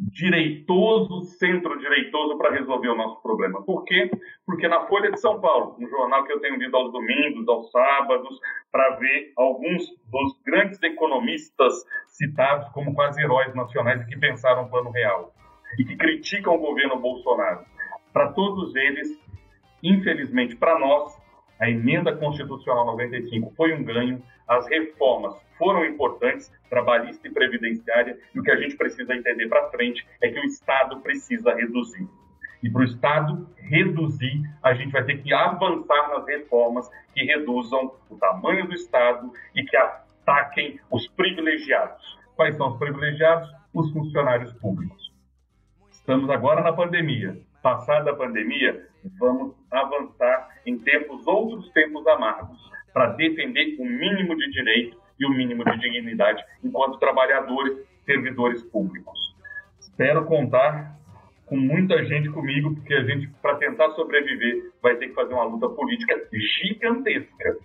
direitoso, centro-direitoso para resolver o nosso problema. Por quê? Porque na Folha de São Paulo, um jornal que eu tenho lido aos domingos, aos sábados, para ver alguns dos grandes economistas citados como quase heróis nacionais que pensaram o plano real e que criticam o governo Bolsonaro. Para todos eles, infelizmente para nós, a emenda constitucional 95 foi um ganho, as reformas foram importantes, trabalhista e previdenciária, e o que a gente precisa entender para frente é que o Estado precisa reduzir. E para o Estado reduzir, a gente vai ter que avançar nas reformas que reduzam o tamanho do Estado e que ataquem os privilegiados. Quais são os privilegiados? Os funcionários públicos. Estamos agora na pandemia. Passada a pandemia, vamos avançar em tempos, outros tempos amargos, para defender o mínimo de direito e o mínimo de dignidade enquanto trabalhadores, servidores públicos. Espero contar com muita gente comigo, porque a gente, para tentar sobreviver, vai ter que fazer uma luta política gigantesca.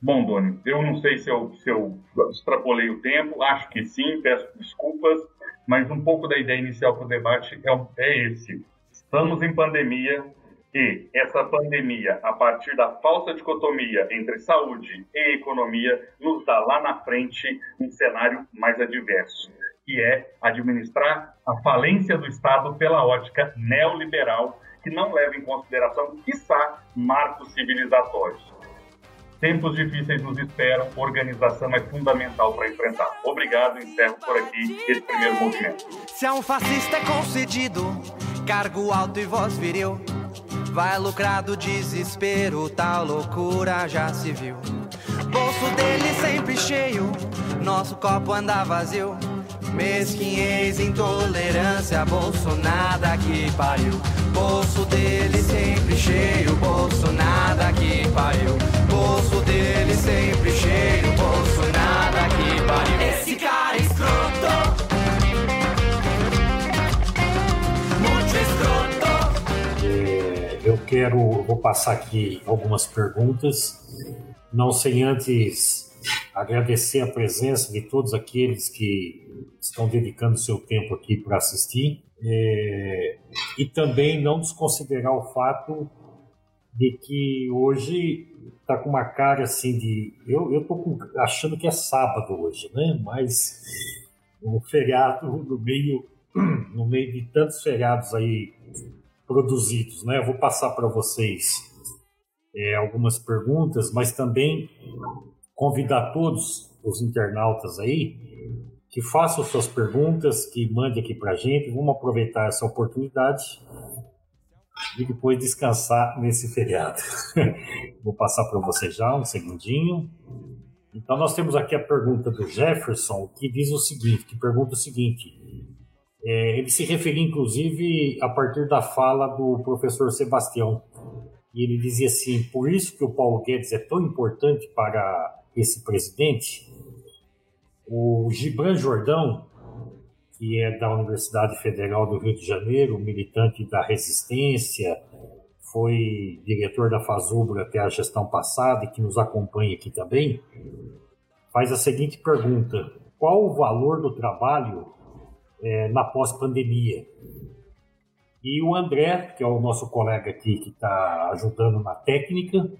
Bom, Doni, eu não sei se eu, se eu extrapolei o tempo, acho que sim, peço desculpas, mas um pouco da ideia inicial para o debate é, é esse. Estamos em pandemia e essa pandemia, a partir da falsa dicotomia entre saúde e economia, nos dá lá na frente um cenário mais adverso, que é administrar a falência do Estado pela ótica neoliberal, que não leva em consideração, quiçá, marcos civilizatórios. Tempos difíceis nos esperam, organização é fundamental para enfrentar. Obrigado, encerro por aqui esse primeiro movimento. Se é um fascista é concedido, cargo alto e voz viril, vai lucrar do desespero, tal loucura já se viu. Bolso dele sempre cheio, nosso copo anda vazio. Mesquinhez, intolerância, bolso nada que pariu. Bolso dele sempre cheio, bolso nada que pariu. Bolso dele sempre cheio, bolso nada que pariu. Esse cara é escroto. Quero, vou passar aqui algumas perguntas, não sem antes agradecer a presença de todos aqueles que estão dedicando seu tempo aqui para assistir é, e também não desconsiderar o fato de que hoje está com uma cara assim de eu eu tô com, achando que é sábado hoje, né? Mas um feriado no meio no meio de tantos feriados aí produzidos, né? Eu vou passar para vocês é, algumas perguntas, mas também convidar todos os internautas aí que façam suas perguntas, que mande aqui para a gente. Vamos aproveitar essa oportunidade e depois descansar nesse feriado. <laughs> Vou passar para você já um segundinho. Então nós temos aqui a pergunta do Jefferson que diz o seguinte, que pergunta o seguinte. É, ele se referia inclusive a partir da fala do professor Sebastião. E ele dizia assim: por isso que o Paulo Guedes é tão importante para esse presidente, o Gibran Jordão, que é da Universidade Federal do Rio de Janeiro, militante da resistência, foi diretor da Fazubra até a gestão passada e que nos acompanha aqui também, faz a seguinte pergunta: qual o valor do trabalho é, na pós-pandemia? E o André, que é o nosso colega aqui que está ajudando na técnica,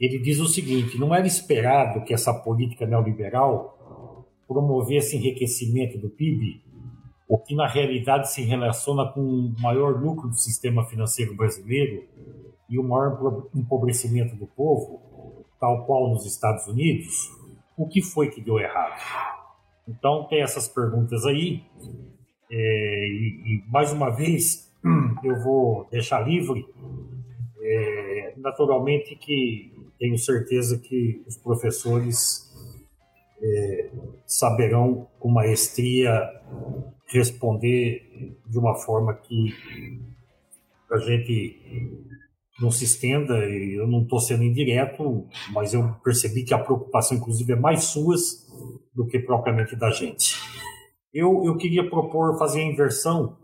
ele diz o seguinte: não era esperado que essa política neoliberal promovesse enriquecimento do PIB, o que na realidade se relaciona com o maior lucro do sistema financeiro brasileiro e o maior empobrecimento do povo, tal qual nos Estados Unidos, o que foi que deu errado? Então, tem essas perguntas aí. É, e, e, mais uma vez, <clears throat> eu vou deixar livre. É, naturalmente que tenho certeza que os professores é, saberão com maestria responder de uma forma que a gente não se estenda, eu não estou sendo indireto, mas eu percebi que a preocupação, inclusive, é mais suas do que propriamente da gente. Eu, eu queria propor fazer a inversão,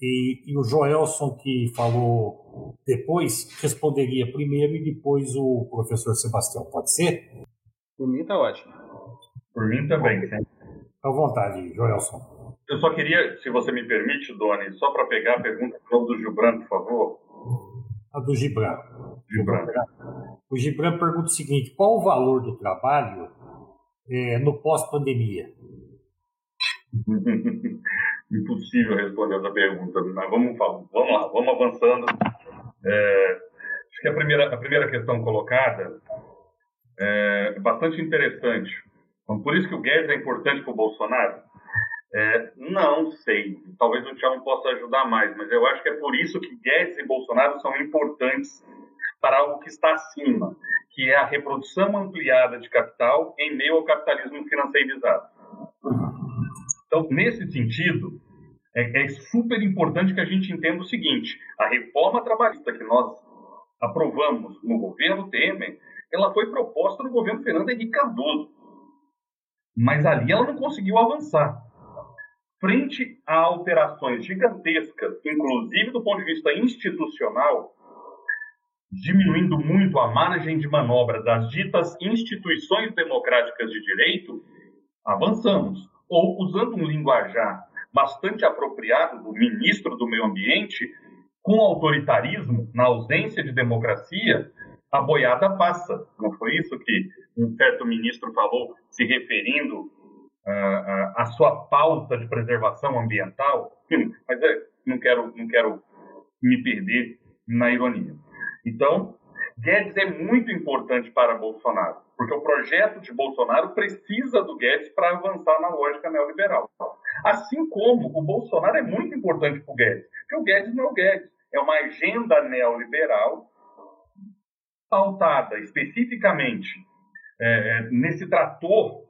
e, e o Joelson, que falou depois, responderia primeiro e depois o professor Sebastião. Pode ser? Por mim está ótimo. Por mim também, sim. À vontade, Joelson. Eu só queria, se você me permite, Doni, só para pegar a pergunta do Gilbran, por favor. A do Gibran. Gibran. O Gibran pergunta o seguinte: qual o valor do trabalho é, no pós-pandemia? <laughs> Impossível responder essa pergunta, mas vamos, vamos lá, vamos avançando. É, acho que a primeira, a primeira questão colocada é bastante interessante. Então, por isso que o Guedes é importante para o Bolsonaro? É, não sei, talvez o Tiago possa ajudar mais, mas eu acho que é por isso que Guedes e Bolsonaro são importantes para algo que está acima, que é a reprodução ampliada de capital em meio ao capitalismo financeirizado. Então, nesse sentido, é, é super importante que a gente entenda o seguinte: a reforma trabalhista que nós aprovamos no governo Temer, ela foi proposta no governo Fernando Henrique Cardoso. Mas ali ela não conseguiu avançar frente a alterações gigantescas, inclusive do ponto de vista institucional, diminuindo muito a margem de manobra das ditas instituições democráticas de direito, avançamos. Ou, usando um linguajar bastante apropriado do ministro do Meio Ambiente, com autoritarismo, na ausência de democracia, a boiada passa. Não foi isso que um certo ministro falou, se referindo a, a, sua pauta de preservação ambiental, mas é, não quero, não quero me perder na ironia. Então, Guedes é muito importante para Bolsonaro, porque o projeto de Bolsonaro precisa do Guedes para avançar na lógica neoliberal. Assim como o Bolsonaro é muito importante para o Guedes, porque o Guedes não é o Guedes, é uma agenda neoliberal pautada especificamente é, nesse trator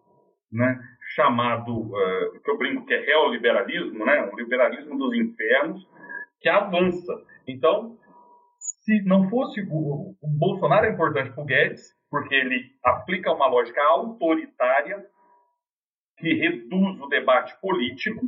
né, chamado, uh, que eu brinco que é neoliberalismo, né? um liberalismo dos infernos, que avança. Então, se não fosse o, o Bolsonaro é importante para o Guedes, porque ele aplica uma lógica autoritária que reduz o debate político,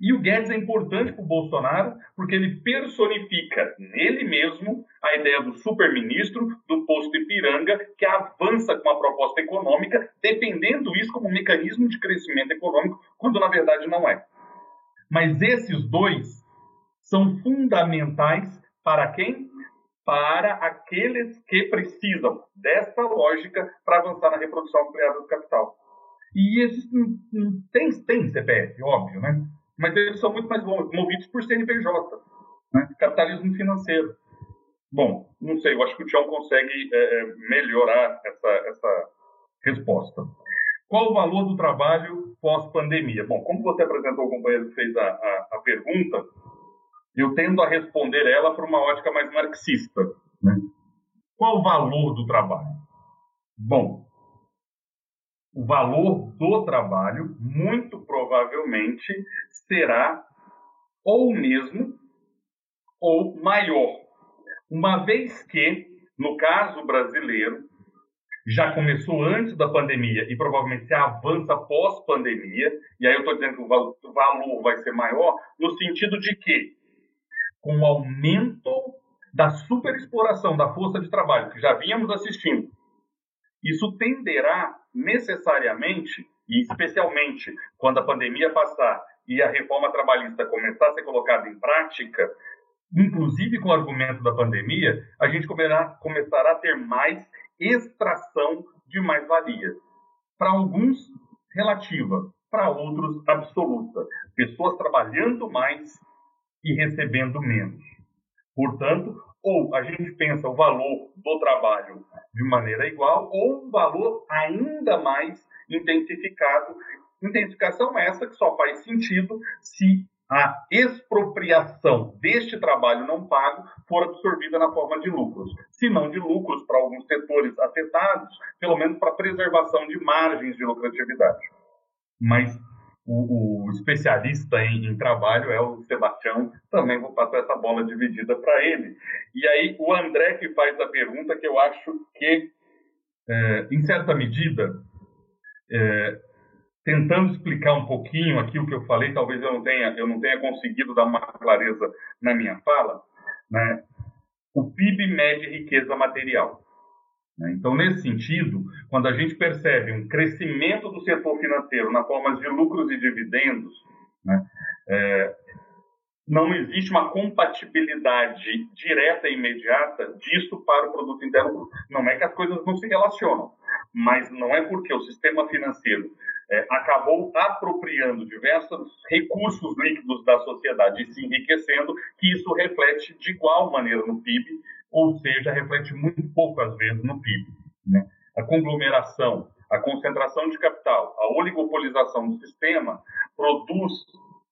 e o Guedes é importante para o Bolsonaro porque ele personifica nele mesmo a ideia do super-ministro, do posto Ipiranga, que avança com a proposta econômica, defendendo isso como um mecanismo de crescimento econômico, quando na verdade não é. Mas esses dois são fundamentais para quem? Para aqueles que precisam dessa lógica para avançar na reprodução ampliada do capital. E esses tem, tem CPF, óbvio, né? mas eles são muito mais movidos por CNPJ, né? capitalismo financeiro. Bom, não sei, eu acho que o Tião consegue é, é, melhorar essa, essa resposta. Qual o valor do trabalho pós-pandemia? Bom, como você apresentou o companheiro que fez a, a, a pergunta, eu tendo a responder ela por uma ótica mais marxista. Né? Qual o valor do trabalho? Bom, o valor do trabalho, muito provavelmente, será ou mesmo ou maior. Uma vez que, no caso brasileiro, já começou antes da pandemia e provavelmente se avança pós-pandemia, e aí eu estou dizendo que o valor vai ser maior, no sentido de que, com o aumento da superexploração da força de trabalho, que já vínhamos assistindo, isso tenderá necessariamente, e especialmente quando a pandemia passar e a reforma trabalhista começar a ser colocada em prática, inclusive com o argumento da pandemia, a gente começará, começará a ter mais extração de mais-valia. Para alguns, relativa, para outros, absoluta. Pessoas trabalhando mais e recebendo menos. Portanto, Ou a gente pensa o valor do trabalho de maneira igual, ou um valor ainda mais intensificado. Intensificação essa que só faz sentido se a expropriação deste trabalho não pago for absorvida na forma de lucros. Se não de lucros para alguns setores afetados, pelo menos para preservação de margens de lucratividade. Mas o, o especialista em, em, trabalho é o Sebastião, também vou passar essa bola dividida para ele. E aí o André que faz a pergunta que eu acho que, é, em certa medida, é, tentando explicar um pouquinho aqui o que eu falei, talvez eu não tenha, eu não tenha conseguido dar uma clareza na minha fala, né? O PIB mede riqueza material. Né? Então, nesse sentido, quando a gente percebe um crescimento do setor financeiro na forma de lucros e dividendos, né? é, não existe uma compatibilidade direta e imediata disso para o produto interno. Não é que as coisas não se relacionam, mas não é porque o sistema financeiro é, acabou apropriando diversos recursos líquidos da sociedade e se enriquecendo, que isso reflete de igual maneira no PIB, ou seja, reflete muito pouco às vezes no PIB. Né? A conglomeração, a concentração de capital, a oligopolização do sistema produz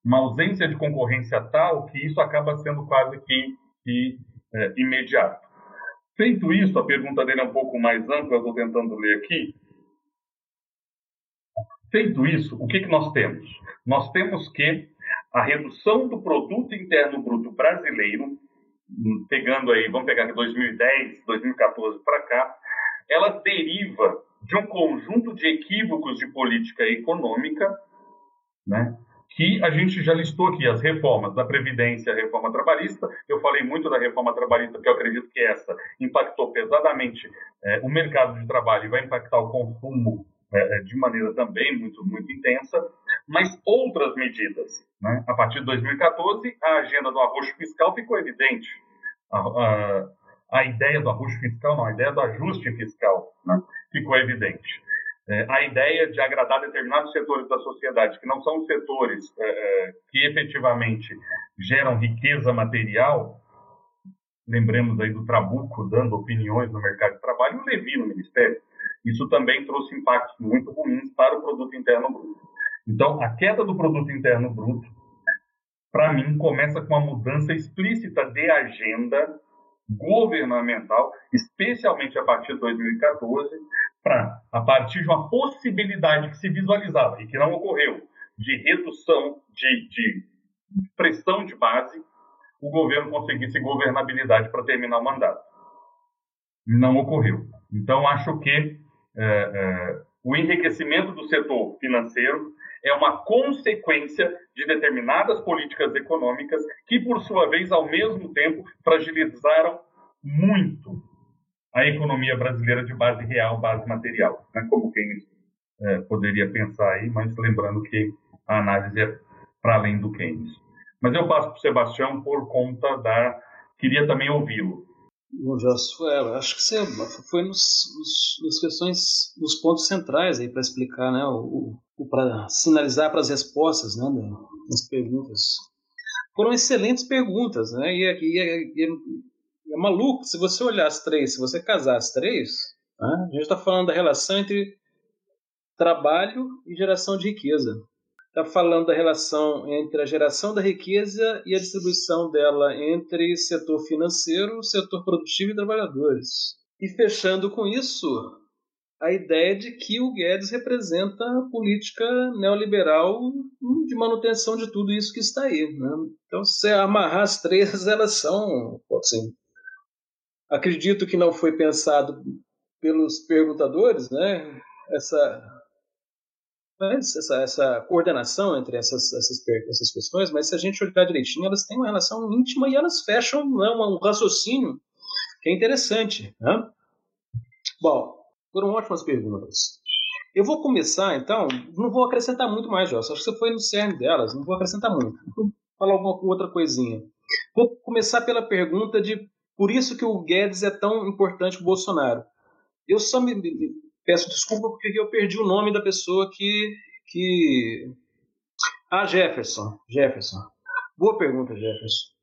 uma ausência de concorrência tal que isso acaba sendo quase que, que é, imediato. Feito isso, a pergunta dele é um pouco mais ampla, eu estou tentando ler aqui. Feito isso, o que, que nós temos? Nós temos que a redução do produto interno bruto brasileiro, pegando aí, vamos pegar 2010, 2014 para cá, ela deriva de um conjunto de equívocos de política econômica, né? que a gente já listou aqui, as reformas da Previdência, a reforma trabalhista. Eu falei muito da reforma trabalhista, porque eu acredito que essa impactou pesadamente é, o mercado de trabalho e vai impactar o consumo de maneira também muito, muito intensa, mas outras medidas. Né? A partir de 2014, a agenda do arroxo fiscal ficou evidente. A, a, a ideia do arroxo fiscal, não, a ideia do ajuste fiscal né? ficou evidente. É, a ideia de agradar determinados setores da sociedade, que não são os setores é, é que efetivamente geram riqueza material, lembremos aí do Trabuco dando opiniões no mercado de trabalho e o Levi no Ministério, isso também trouxe impactos muito ruins para o produto interno bruto. Então, a queda do produto interno bruto, para mim, começa com uma mudança explícita de agenda governamental, especialmente a partir de 2014, para, a partir de uma possibilidade que se visualizava e que não ocorreu, de redução de, de pressão de base, o governo conseguisse governabilidade para terminar o mandato. Não ocorreu. Então, acho que é, é, o enriquecimento do setor financeiro é uma consequência de determinadas políticas econômicas que, por sua vez, ao mesmo tempo, fragilizaram muito a economia brasileira de base real, base material, né? como quem é, poderia pensar aí, mas lembrando que a análise é para além do Keynes. Mas eu passo para o Sebastião por conta da. Queria também ouvi-lo. Bom, Josso, é, acho que você foi nos, nos, nas questões, nos pontos centrais aí para explicar, né, o, o para sinalizar para as respostas, né, das perguntas. Foram excelentes perguntas, né, e, e, e, e é maluco, se você olhar as três, se você casar as três, né, a gente está falando da relação entre trabalho e geração de riqueza está falando da relação entre a geração da riqueza e a distribuição dela entre setor financeiro, setor produtivo e trabalhadores. E fechando com isso, a ideia de que o Guedes representa a política neoliberal de manutenção de tudo isso que está aí. Né? Então, se amarrar as três, <laughs> elas são. Assim, acredito que não foi pensado pelos perguntadores, né? Essa essa, essa coordenação entre essas, essas, essas questões, mas se a gente olhar direitinho, elas têm uma relação íntima e elas fecham né, um raciocínio que é interessante. Né? Bom, foram ótimas perguntas. Eu vou começar, então, não vou acrescentar muito mais, Joss. Acho que você foi no cerne delas, não vou acrescentar muito. Vou falar alguma outra coisinha. Vou começar pela pergunta de por isso que o Guedes é tão importante para o Bolsonaro. Eu só me, Peço desculpa porque eu perdi o nome da pessoa que. que... Ah, Jefferson. Jefferson. Boa pergunta, Jefferson.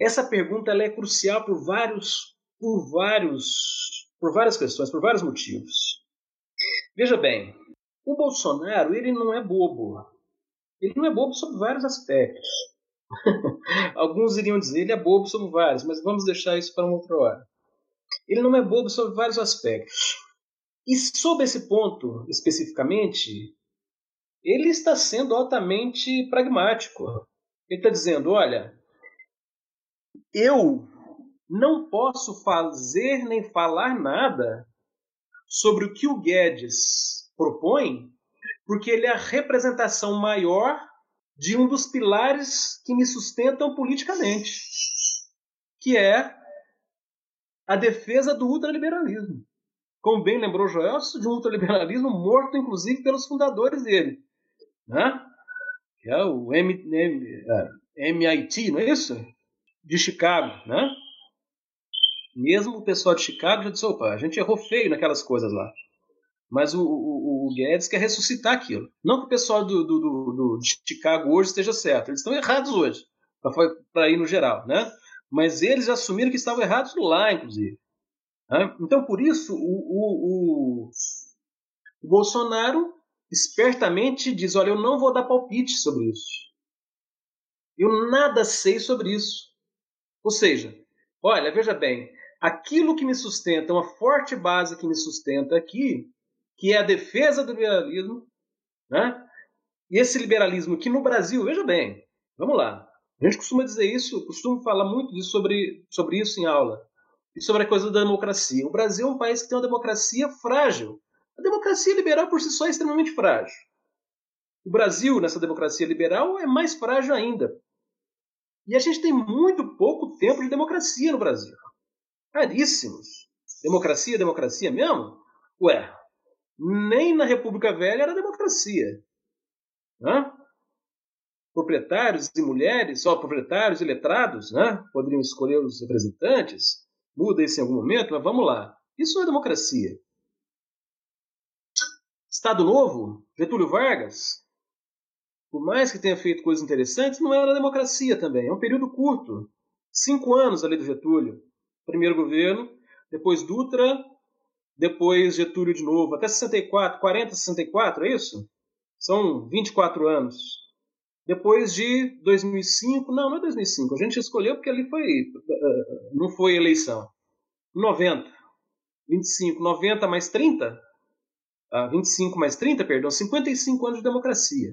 Essa pergunta ela é crucial por vários, por vários, por várias questões, por vários motivos. Veja bem, o Bolsonaro ele não é bobo. Ele não é bobo sobre vários aspectos. <laughs> Alguns iriam dizer ele é bobo sobre vários, mas vamos deixar isso para uma outra hora. Ele não é bobo sobre vários aspectos. E sobre esse ponto especificamente, ele está sendo altamente pragmático. Ele está dizendo: olha, eu não posso fazer nem falar nada sobre o que o Guedes propõe, porque ele é a representação maior de um dos pilares que me sustentam politicamente, que é a defesa do ultraliberalismo. Como bem lembrou Joelson, de um ultraliberalismo morto, inclusive, pelos fundadores dele. Né? Que é o M, M, é, MIT, não é isso? De Chicago. Né? Mesmo o pessoal de Chicago já disse: opa, a gente errou feio naquelas coisas lá. Mas o, o, o Guedes quer ressuscitar aquilo. Não que o pessoal do, do, do, do de Chicago hoje esteja certo. Eles estão errados hoje, para ir no geral. Né? Mas eles assumiram que estavam errados lá, inclusive. Né? Então, por isso, o, o, o, o Bolsonaro espertamente diz: Olha, eu não vou dar palpite sobre isso. Eu nada sei sobre isso. Ou seja, olha, veja bem, aquilo que me sustenta, uma forte base que me sustenta aqui, que é a defesa do liberalismo, né? E esse liberalismo que no Brasil, veja bem, vamos lá. A gente costuma dizer isso, costuma falar muito disso sobre, sobre isso em aula e sobre a coisa da democracia. O Brasil é um país que tem uma democracia frágil. A democracia liberal por si só é extremamente frágil. O Brasil, nessa democracia liberal, é mais frágil ainda. E a gente tem muito pouco tempo de democracia no Brasil. Raríssimos. Democracia, democracia mesmo? Ué, nem na República Velha era democracia. Proprietários e mulheres, só proprietários e letrados, né? poderiam escolher os representantes muda isso em algum momento, mas vamos lá. Isso é democracia. Estado Novo, Getúlio Vargas, por mais que tenha feito coisas interessantes, não era democracia também. É um período curto. Cinco anos ali do Getúlio. Primeiro governo, depois Dutra, depois Getúlio de novo, até 64, 40, 64, é isso? São 24 anos. Depois de 2005, não, não é 2005, a gente escolheu porque ali foi, eh, não foi eleição. 90, 25, 90 mais 30, ah, 25 mais 30, perdão, 55 anos de democracia.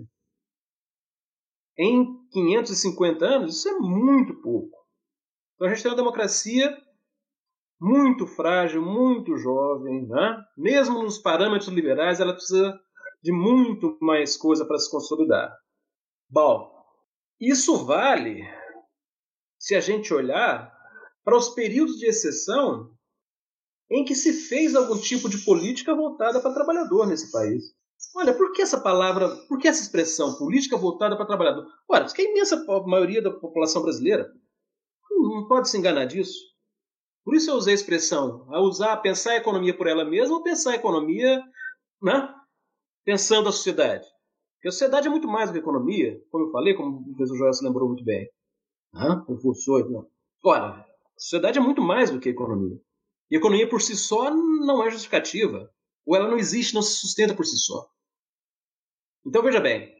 Em 550 anos, isso é muito pouco. Então a gente tem uma democracia muito frágil, muito jovem, né? mesmo nos parâmetros liberais, ela precisa de muito mais coisa para se consolidar. Bom, isso vale se a gente olhar para os períodos de exceção em que se fez algum tipo de política voltada para trabalhador nesse país. Olha, por que essa palavra, por que essa expressão, política voltada para trabalhador? Olha, que a imensa maioria da população brasileira não pode se enganar disso. Por isso eu usei a expressão, a usar, pensar a economia por ela mesma ou pensar a economia né, pensando a sociedade. Porque sociedade é muito mais do que economia, como eu falei, como o professor Joel se lembrou muito bem. Hã? Reforçou. Não. Ora, a sociedade é muito mais do que economia. E economia por si só não é justificativa. Ou ela não existe, não se sustenta por si só. Então veja bem,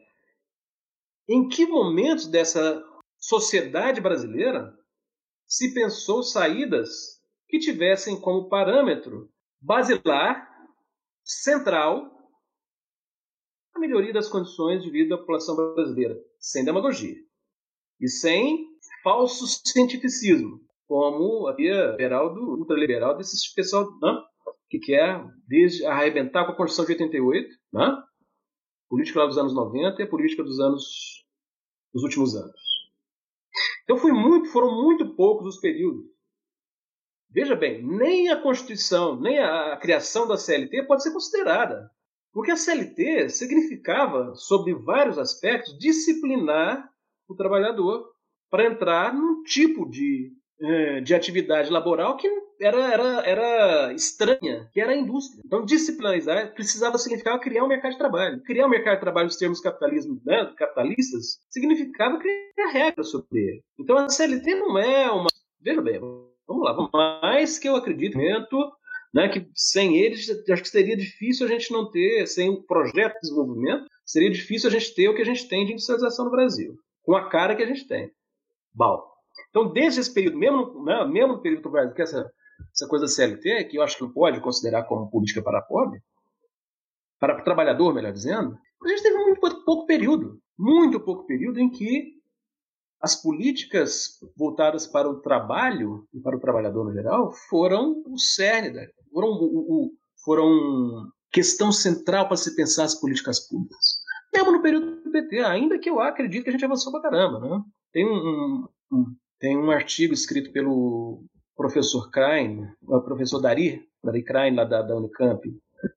em que momento dessa sociedade brasileira se pensou saídas que tivessem como parâmetro basilar, central, a melhoria das condições de vida da população brasileira, sem demagogia e sem falso cientificismo, como a liberal do ultraliberal desse pessoal né, que quer desde arrebentar com a Constituição de 88, né, política lá dos anos 90 e a política dos anos dos últimos anos. Então foi muito, foram muito poucos os períodos. Veja bem, nem a Constituição, nem a criação da CLT pode ser considerada porque a CLT significava, sobre vários aspectos, disciplinar o trabalhar para entrar num tipo de, eh, de atividade laboral que era, era, era estranha, que era a indústria. Então, disciplinarizar precisava significar criar um mercado de trabalho. Criar um mercado de trabalho nos termos capitalismo, né, capitalistas significava criar regras sobre ele. Então, a CLT não é uma. Veja bem, vamos lá, mais que eu acredito né, que sem eles acho que seria difícil a gente não ter, sem o projeto de desenvolvimento, seria difícil a gente ter o que a gente tem de industrialização no Brasil, com a cara que a gente tem. Bom, então desde esse período, mesmo, né, mesmo no período do Brasil, que essa, essa coisa CLT, que eu acho que não pode considerar como política para pobre, para o trabalhador, melhor dizendo, a gente teve muito pouco período, muito pouco período em que as políticas voltadas para o trabalho e para o trabalhador no geral foram o cerne, da, foram, o, o, foram questão central para se pensar as políticas públicas. Mesmo no período do PT, ainda que eu acredito que a gente avançou para caramba. Né? Tem, um, um, tem um artigo escrito pelo professor Krein, o professor Dari, Dari Krein, lá da, da Unicamp,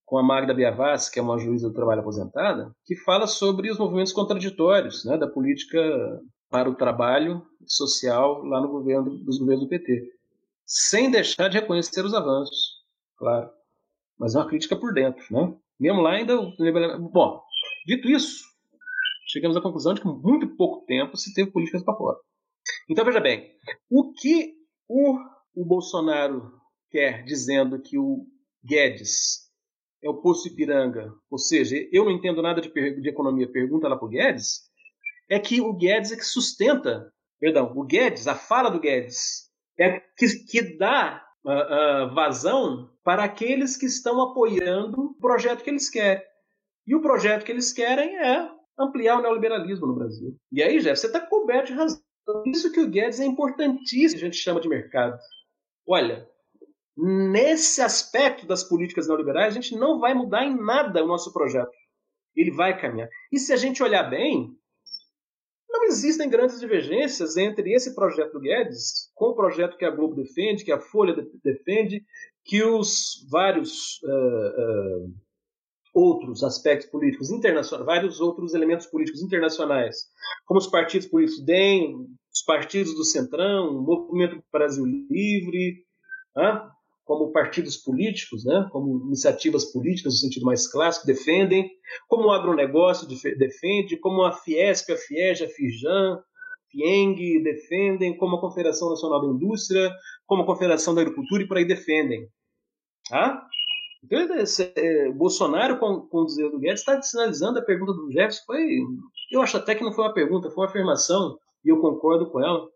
com a Magda Biavassi, que é uma juíza do trabalho aposentada, que fala sobre os movimentos contraditórios né, da política para o trabalho social lá no governo dos governos do PT, sem deixar de reconhecer os avanços, claro. Mas é uma crítica por dentro, né? Mesmo lá ainda. Bom, dito isso, chegamos à conclusão de que muito pouco tempo se teve políticas para fora. Então veja bem, o que o, o Bolsonaro quer dizendo que o Guedes é o Poço Ipiranga, ou seja, eu não entendo nada de, de economia, pergunta lá para o Guedes, é que o Guedes é que sustenta, perdão, o Guedes, a fala do Guedes, é que, que dá uh, uh, vazão para aqueles que estão apoiando o projeto que eles querem. E o projeto que eles querem é ampliar o neoliberalismo no Brasil. E aí, Jeff, você está coberto de razão. Isso que o Guedes é importantíssimo, a gente chama de mercado. Olha, nesse aspecto das políticas neoliberais, a gente não vai mudar em nada o nosso projeto. Ele vai caminhar. E se a gente olhar bem, não existem grandes divergências entre esse projeto do Guedes com o projeto que a Globo defende, que a Folha defende, que os vários uh, uh, outros aspectos políticos internacionais, vários outros elementos políticos internacionais, como os partidos políticos DEM, os partidos do Centrão, o Movimento Brasil Livre, como partidos políticos, né, como iniciativas políticas no sentido mais clássico, defendem, como o agronegócio defende, como a Fiesp, a Fiege, a Fijan, Fieng defendem, como a Confederação Nacional da Indústria, como a Confederação da Agricultura e por aí defendem. Tá? Então, é, Bolsonaro, com, com o dizer do Guedes, está sinalizando a pergunta do Jefferson. Foi, eu acho até que não foi uma pergunta, foi uma afirmação, e eu concordo com ela.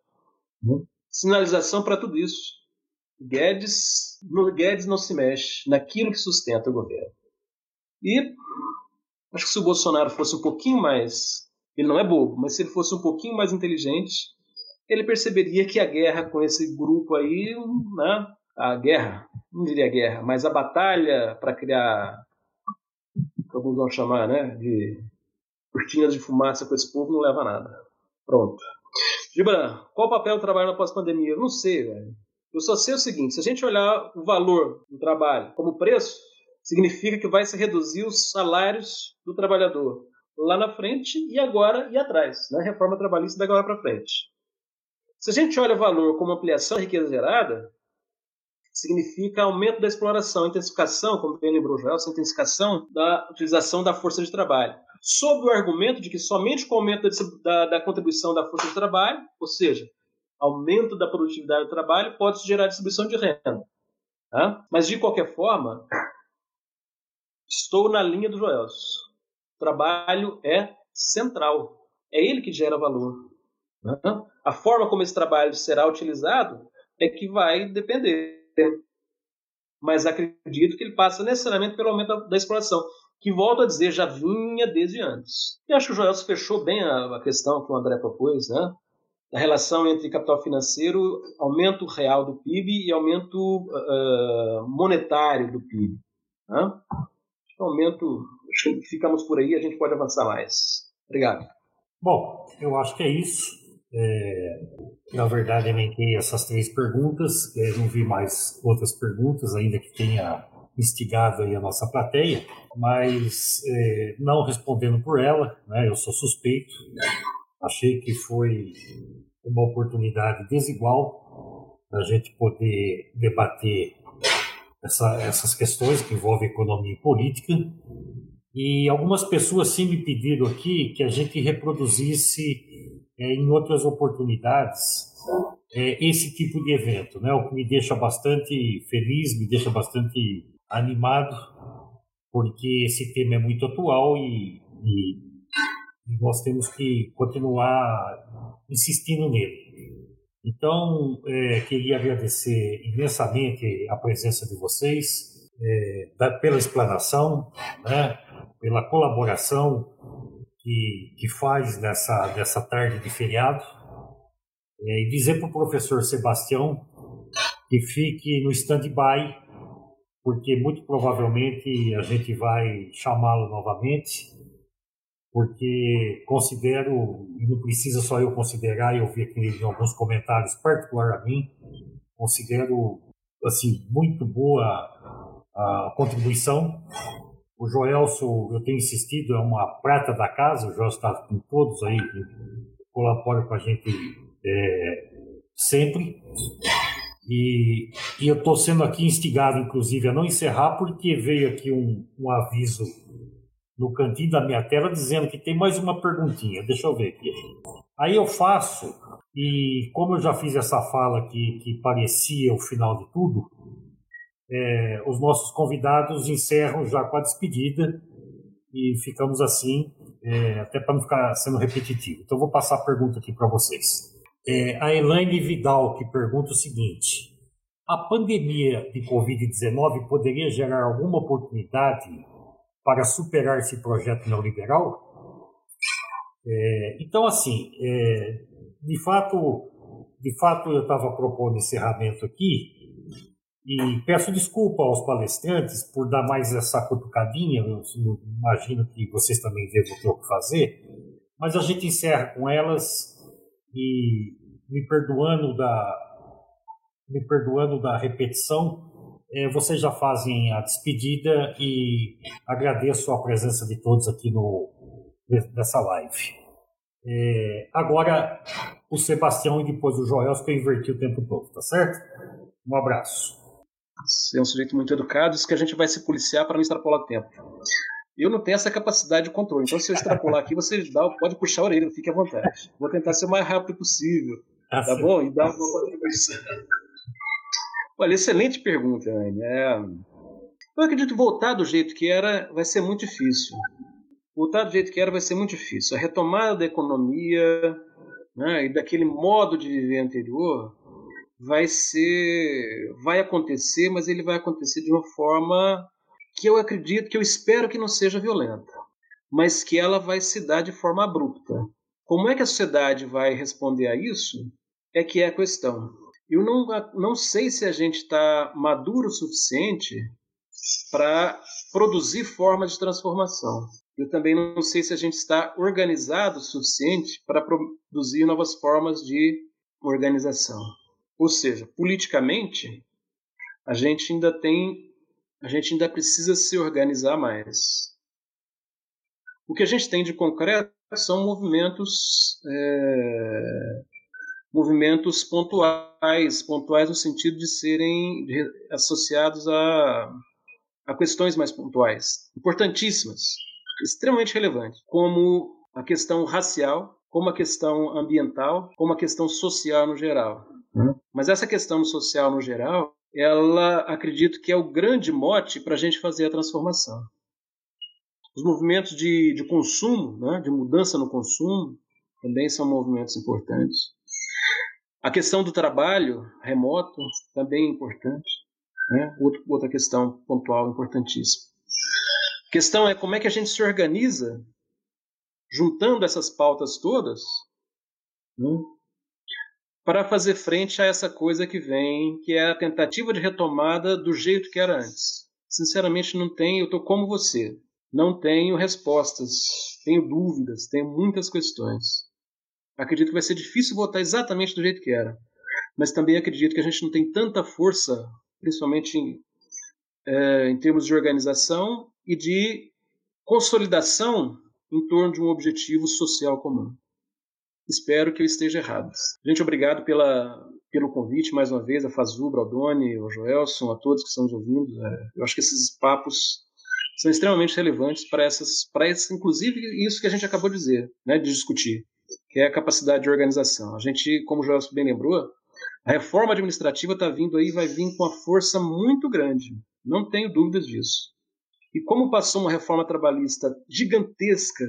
Uhum. Sinalização para tudo isso. Guedes, no Guedes não se mexe naquilo que sustenta o governo. E acho que se o Bolsonaro fosse um pouquinho mais. Ele não é bobo, mas se ele fosse um pouquinho mais inteligente, ele perceberia que a guerra com esse grupo aí, né, a guerra, não diria guerra, mas a batalha para criar, como vão chamar, né, de cortinas de fumaça com esse povo não leva a nada. Pronto. Gibran, qual o papel do trabalho na pós-pandemia? Eu não sei, velho. Eu só sei o seguinte: se a gente olhar o valor do trabalho como preço, significa que vai se reduzir os salários do trabalhador lá na frente e agora e atrás, né? reforma trabalhista da agora para frente. Se a gente olha o valor como ampliação da riqueza gerada, significa aumento da exploração, intensificação, como bem lembrou o Joel, intensificação da utilização da força de trabalho. Sob o argumento de que somente com o aumento da, da contribuição da força de trabalho, ou seja, aumento da produtividade do trabalho pode gerar distribuição de renda. Tá? Mas, de qualquer forma, estou na linha do Joelson. Trabalho é central. É ele que gera valor. Tá? A forma como esse trabalho será utilizado é que vai depender. Mas acredito que ele passa necessariamente pelo aumento da exploração, que, volto a dizer, já vinha desde antes. E acho que o Joelson fechou bem a, questão que o André propôs, né? da relação entre capital financeiro, aumento real do PIB e aumento uh, monetário do PIB. Né? Aumento, acho que ficamos por aí, a gente pode avançar mais. Obrigado. Bom, eu acho que é isso. É, na verdade, elenquei essas três perguntas. É, não vi mais outras perguntas, ainda que tenha instigado aí a nossa plateia, mas é, não respondendo por ela, né, eu sou suspeito. Achei que foi uma oportunidade desigual a gente poder debater essa, essas questões que envolvem economia e política. E algumas pessoas sim me pediram aqui que a gente reproduzisse é, em outras oportunidades é, esse tipo de evento, né? O que me deixa bastante feliz, me deixa bastante animado, porque esse tema é muito atual e, e nós temos que continuar insistindo nele. Então, é, queria agradecer imensamente a presença de vocês, é, da, pela explanação, né, pela colaboração que, que faz nessa, nessa tarde de feriado, é, e dizer para o professor Sebastião que fique no stand-by, porque muito provavelmente a gente vai chamá-lo novamente porque considero, e não precisa só eu considerar, eu vi aqui em alguns comentários, particular a mim, considero assim muito boa a contribuição. O Joelso, eu tenho insistido, é uma prata da casa, o Joelso está com todos aí, colabora com a gente é, sempre. E, e eu estou sendo aqui instigado, inclusive, a não encerrar, porque veio aqui um, um aviso no cantinho da minha tela dizendo que tem mais uma perguntinha. Deixa eu ver aqui. Aí eu faço, e como eu já fiz essa fala que, que parecia o final de tudo, é, os nossos convidados encerram já com a despedida e ficamos assim, é, até para não ficar sendo repetitivo. Então vou passar a pergunta aqui para vocês. É, a Elaine Vidal que pergunta o seguinte: a pandemia de Covid-19 poderia gerar alguma oportunidade para superar esse projeto neoliberal. É, então, assim, é, de fato, de fato, eu estava propondo encerramento aqui e peço desculpa aos palestrantes por dar mais essa cutucadinha. Eu, imagino que vocês também devem ter o que fazer, mas a gente encerra com elas e me perdoando da me perdoando da repetição, vocês já fazem a despedida e agradeço a presença de todos aqui no, nessa live. É, agora, o Sebastião e depois o Joel, que eu inverti o tempo todo, tá certo? Um abraço. Você é um sujeito muito educado, isso que a gente vai se policiar para não extrapolar tempo. Eu não tenho essa capacidade de controle, então se eu extrapolar aqui, você dá, pode puxar a orelha, fique à vontade. Vou tentar ser o mais rápido possível, tá sim. bom? E dar uma contribuição. Olha, excelente pergunta, Anne. É... Eu acredito que voltar do jeito que era vai ser muito difícil. Voltar do jeito que era vai ser muito difícil. A retomada da economia né, e daquele modo de viver anterior vai ser, vai acontecer, mas ele vai acontecer de uma forma que eu acredito, que eu espero que não seja violenta, mas que ela vai se dar de forma abrupta. Como é que a sociedade vai responder a isso? É que é a questão. Eu não, não sei se a gente está maduro o suficiente para produzir formas de transformação. Eu também não sei se a gente está organizado o suficiente para produzir novas formas de organização. Ou seja, politicamente, a gente ainda tem, a gente ainda precisa se organizar mais. O que a gente tem de concreto são movimentos é, movimentos pontuais, pontuais no sentido de serem associados a, a questões mais pontuais, importantíssimas, extremamente relevantes, como a questão racial, como a questão ambiental, como a questão social no geral. Hum. Mas essa questão social no geral, ela acredito que é o grande mote para a gente fazer a transformação. Os movimentos de, de consumo, né, de mudança no consumo, também são movimentos importantes. A questão do trabalho remoto também é importante. Né? Outra questão pontual importantíssima. A questão é como é que a gente se organiza juntando essas pautas todas né? para fazer frente a essa coisa que vem, que é a tentativa de retomada do jeito que era antes. Sinceramente, não tenho, eu estou como você. Não tenho respostas, tenho dúvidas, tenho muitas questões. Acredito que vai ser difícil voltar exatamente do jeito que era. Mas também acredito que a gente não tem tanta força, principalmente em, é, em termos de organização e de consolidação em torno de um objetivo social comum. Espero que eu esteja errado. Gente, obrigado pela, pelo convite mais uma vez, a Fazubra, ao Doni, ao Joelson, a todos que estão nos ouvindo. É, eu acho que esses papos são extremamente relevantes para essas, para essas, inclusive isso que a gente acabou de dizer, né, de discutir, que é a capacidade de organização. A gente, como o bem lembrou, a reforma administrativa está vindo aí, vai vir com uma força muito grande. Não tenho dúvidas disso. E como passou uma reforma trabalhista gigantesca,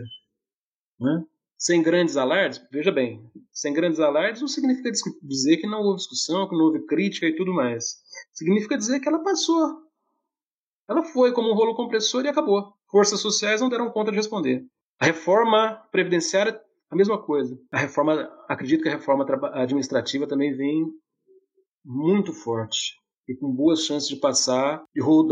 né, sem grandes alardes, veja bem, sem grandes alardes não significa dizer que não houve discussão, que não houve crítica e tudo mais. Significa dizer que ela passou. Ela foi como um rolo compressor e acabou. Forças sociais não deram conta de responder. A reforma previdenciária, a mesma coisa. A reforma, acredito que a reforma administrativa também vem muito forte e com boas chances de passar de roll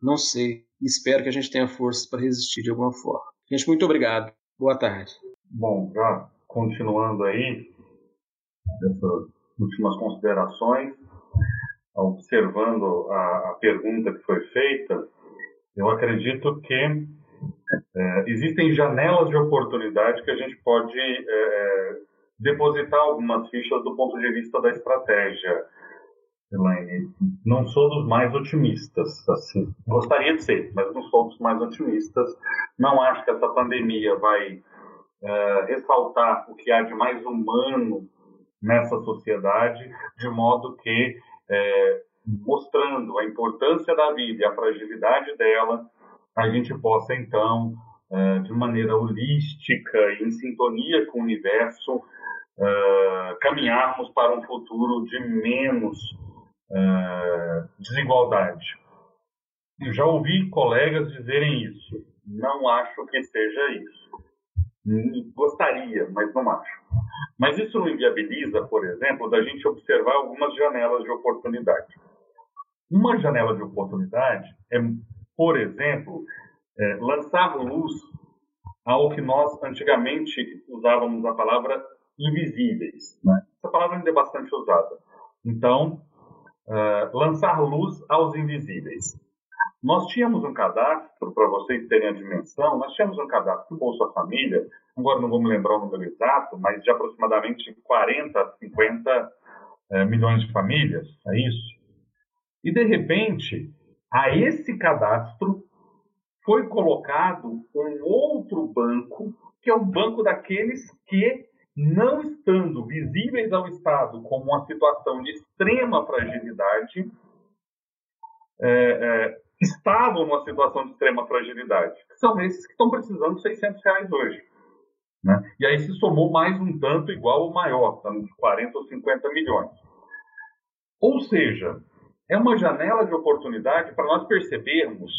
Não sei. Espero que a gente tenha forças para resistir de alguma forma. Gente, muito obrigado. Boa tarde. Bom, já continuando aí, essas últimas considerações, observando a pergunta que foi feita, eu acredito que é, existem janelas de oportunidade que a gente pode é, depositar algumas fichas do ponto de vista da estratégia. Elaine, não sou dos mais otimistas, assim. Gostaria de ser, mas não sou dos mais otimistas. Não acho que essa pandemia vai uh, ressaltar o que há de mais humano nessa sociedade, de modo que, é, mostrando a importância da vida e a fragilidade dela, a gente possa, então, é, de maneira holística e em sintonia com o universo, é, caminharmos para um futuro de menos desigualdade. Eu já ouvi colegas dizerem isso. Não acho que seja isso. Gostaria, mas não acho. Mas isso não inviabiliza, por exemplo, da gente observar algumas janelas de oportunidade. Uma janela de oportunidade é, por exemplo, é, lançar luz ao que nós antigamente usávamos a palavra invisíveis. Né? Essa palavra ainda é bastante usada. Então, uh, lançar luz aos invisíveis. Nós tínhamos um cadastro, para vocês terem a dimensão, nós tínhamos um cadastro do Bolsa Família, agora não vou me lembrar o número exato, mas de aproximadamente 40 a 50 é, milhões de famílias, é isso? E, de repente, a esse cadastro foi colocado um outro banco, que é o banco daqueles que, não estando visíveis ao Estado como uma situação de extrema fragilidade, é, é, estavam numa situação de extrema fragilidade. São esses que estão precisando de 600 reais hoje. Né? E aí se somou mais um tanto igual ou maior, estamos de 40 ou 50 milhões. Ou seja, é uma janela de oportunidade para nós percebermos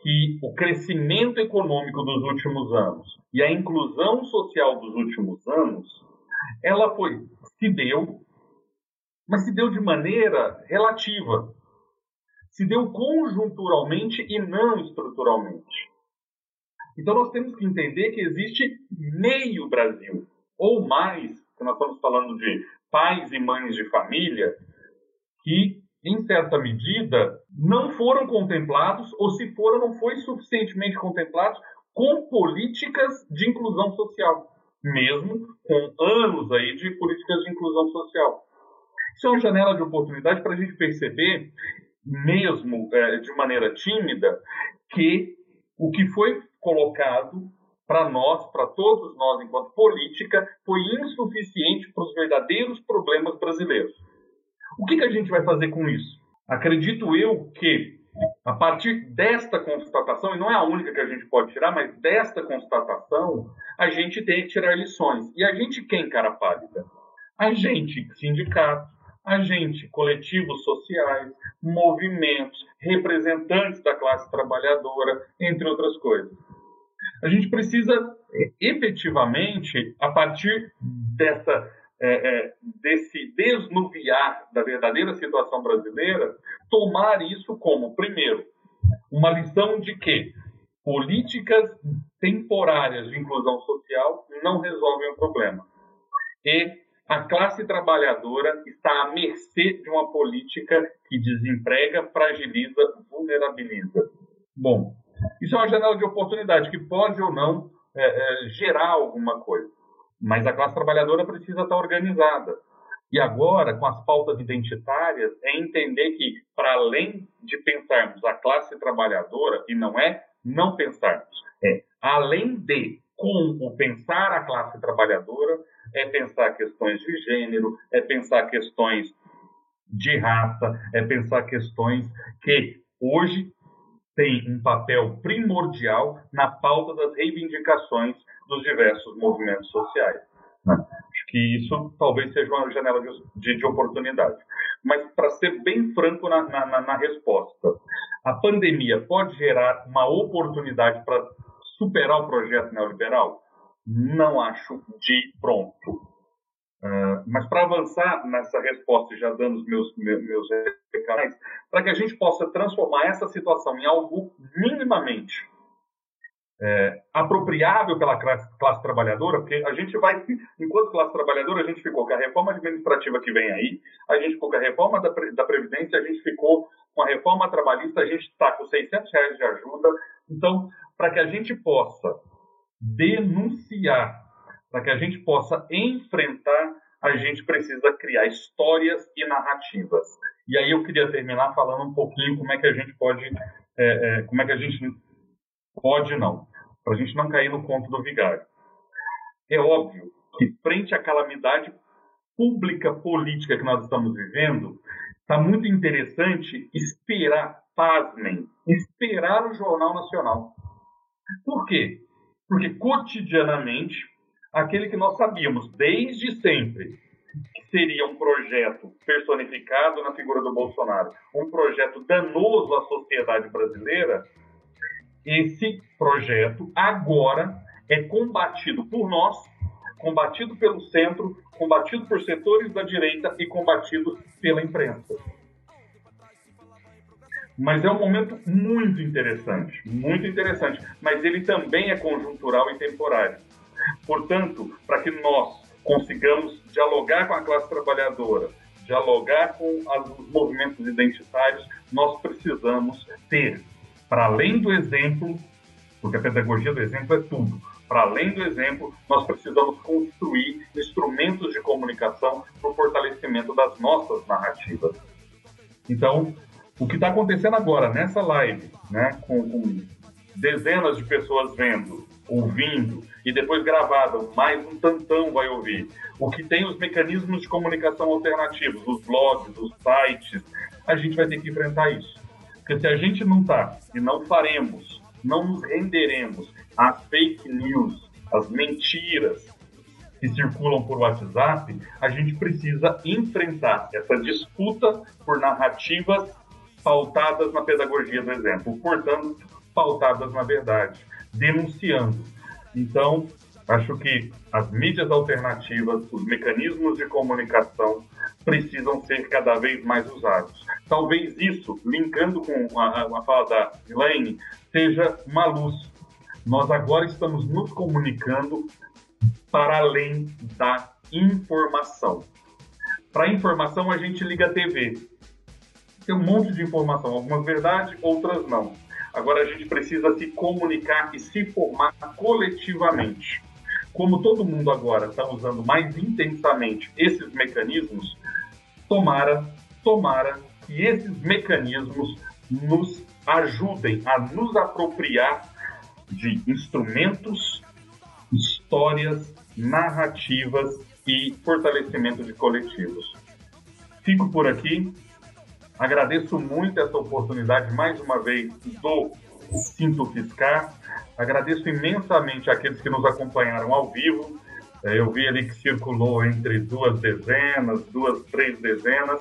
que o crescimento econômico dos últimos anos e a inclusão social dos últimos anos, ela foi, se deu, mas se deu de maneira relativa se deu conjunturalmente e não estruturalmente. Então nós temos que entender que existe meio Brasil, ou mais, que nós estamos falando de pais e mães de família, que, em certa medida, não foram contemplados, ou se foram, não foi suficientemente contemplados com políticas de inclusão social, mesmo com anos aí de políticas de inclusão social. Isso é uma janela de oportunidade para a gente perceber mesmo é, de maneira tímida, que o que foi colocado para nós, para todos nós, enquanto política, foi insuficiente para os verdadeiros problemas brasileiros. O que, que a gente vai fazer com isso? Acredito eu que, a partir desta constatação, e não é a única que a gente pode tirar, mas desta constatação, a gente tem que tirar lições. E a gente quem, cara pálida? A gente, sindicato, agente, coletivos sociais, movimentos, representantes da classe trabalhadora, entre outras coisas. A gente precisa efetivamente, a partir dessa, é, é, desse desnuviar da verdadeira situação brasileira, tomar isso como, primeiro, uma lição de que políticas temporárias de inclusão social não resolvem o problema. E a classe trabalhadora está à mercê de uma política que desemprega, fragiliza, vulnerabiliza. Bom, isso é uma janela de oportunidade que pode ou não é, é, gerar alguma coisa. Mas a classe trabalhadora precisa estar organizada. E agora, com as pautas identitárias, é entender que, para além de pensarmos a classe trabalhadora, e não é não pensarmos, é além de com o pensar a classe trabalhadora, é pensar questões de gênero, é pensar questões de raça, é pensar questões que hoje têm um papel primordial na pauta das reivindicações dos diversos movimentos sociais. Né? Acho que isso talvez seja uma janela de, de oportunidade. Mas, para ser bem franco na, na, na resposta, a pandemia pode gerar uma oportunidade para superar o projeto neoliberal? Não acho de pronto. Uh, mas para avançar nessa resposta, já dando os meus, meus, meus para que a gente possa transformar essa situação em algo minimamente é, apropriável pela classe, classe, trabalhadora, porque a gente vai, enquanto classe trabalhadora, a gente ficou com a reforma administrativa que vem aí, a gente ficou com a reforma da, da Previdência, a gente ficou com a reforma trabalhista, a gente está com 600 reais de ajuda. Então, para que a gente possa denunciar, para que a gente possa enfrentar, a gente precisa criar histórias e narrativas. E aí eu queria terminar falando um pouquinho como é que a gente pode, é, é, como é que a gente pode não, para a gente não cair no conto do vigário. É óbvio que frente à calamidade pública política que nós estamos vivendo, está muito interessante esperar, pasmem, esperar o Jornal Nacional. Por quê? Porque cotidianamente, aquele que nós sabíamos desde sempre que seria um projeto personificado na figura do Bolsonaro, um projeto danoso à sociedade brasileira, esse projeto agora é combatido por nós, combatido pelo centro, combatido por setores da direita e combatido pela imprensa. Mas é um momento muito interessante, muito interessante. Mas ele também é conjuntural e temporário. Portanto, para que nós consigamos dialogar com a classe trabalhadora, dialogar com os movimentos identitários, nós precisamos ter, para além do exemplo, porque a pedagogia do exemplo é tudo, para além do exemplo, nós precisamos construir instrumentos de comunicação para o fortalecimento das nossas narrativas. Então, o que está acontecendo agora nessa live, né, com, com, dezenas de pessoas vendo, ouvindo e depois gravada, mais um tantão vai ouvir. O que tem os mecanismos de comunicação alternativos, os blogs, os sites, a gente vai ter que enfrentar isso. Porque se a gente não está e não faremos, não nos renderemos às fake news, às mentiras que circulam por WhatsApp, a gente precisa enfrentar essa disputa por narrativas pautadas na pedagogia do exemplo, portanto, pautadas na verdade, denunciando. Então, acho que as mídias alternativas, os mecanismos de comunicação precisam ser cada vez mais usados. Talvez isso, linkando com a, a fala da Elaine, seja uma luz. Nós agora estamos nos comunicando para além da informação. Para informação, a gente liga a TV tem um monte de informação, algumas verdade, outras não. Agora a gente precisa se comunicar e se formar coletivamente. Como todo mundo agora está usando mais intensamente esses mecanismos, tomara, tomara que esses mecanismos nos ajudem a nos apropriar de instrumentos, histórias, narrativas e fortalecimento de coletivos. Fico por aqui. Agradeço muito essa oportunidade, mais uma vez, do Cinto Fiscar. Agradeço imensamente àqueles que nos acompanharam ao vivo. É, eu vi ali que circulou entre duas dezenas, duas, três dezenas.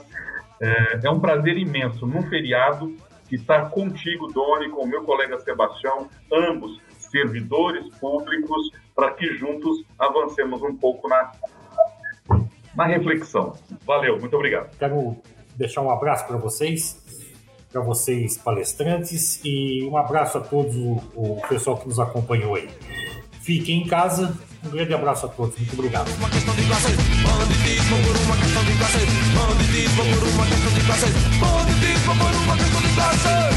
É, é um prazer imenso, num feriado, estar contigo, Doni, com o meu colega Sebastião, ambos servidores públicos, para que juntos avancemos um pouco na, na reflexão. Valeu, muito obrigado. Quero deixar um abraço para vocês, para vocês palestrantes e um abraço a todos o, o pessoal que nos acompanhou aí. Fiquem em casa. Um grande abraço a todos. Muito obrigado. Banditismo por uma questão de classe, banditismo por uma questão de classe, banditismo por uma questão de classe.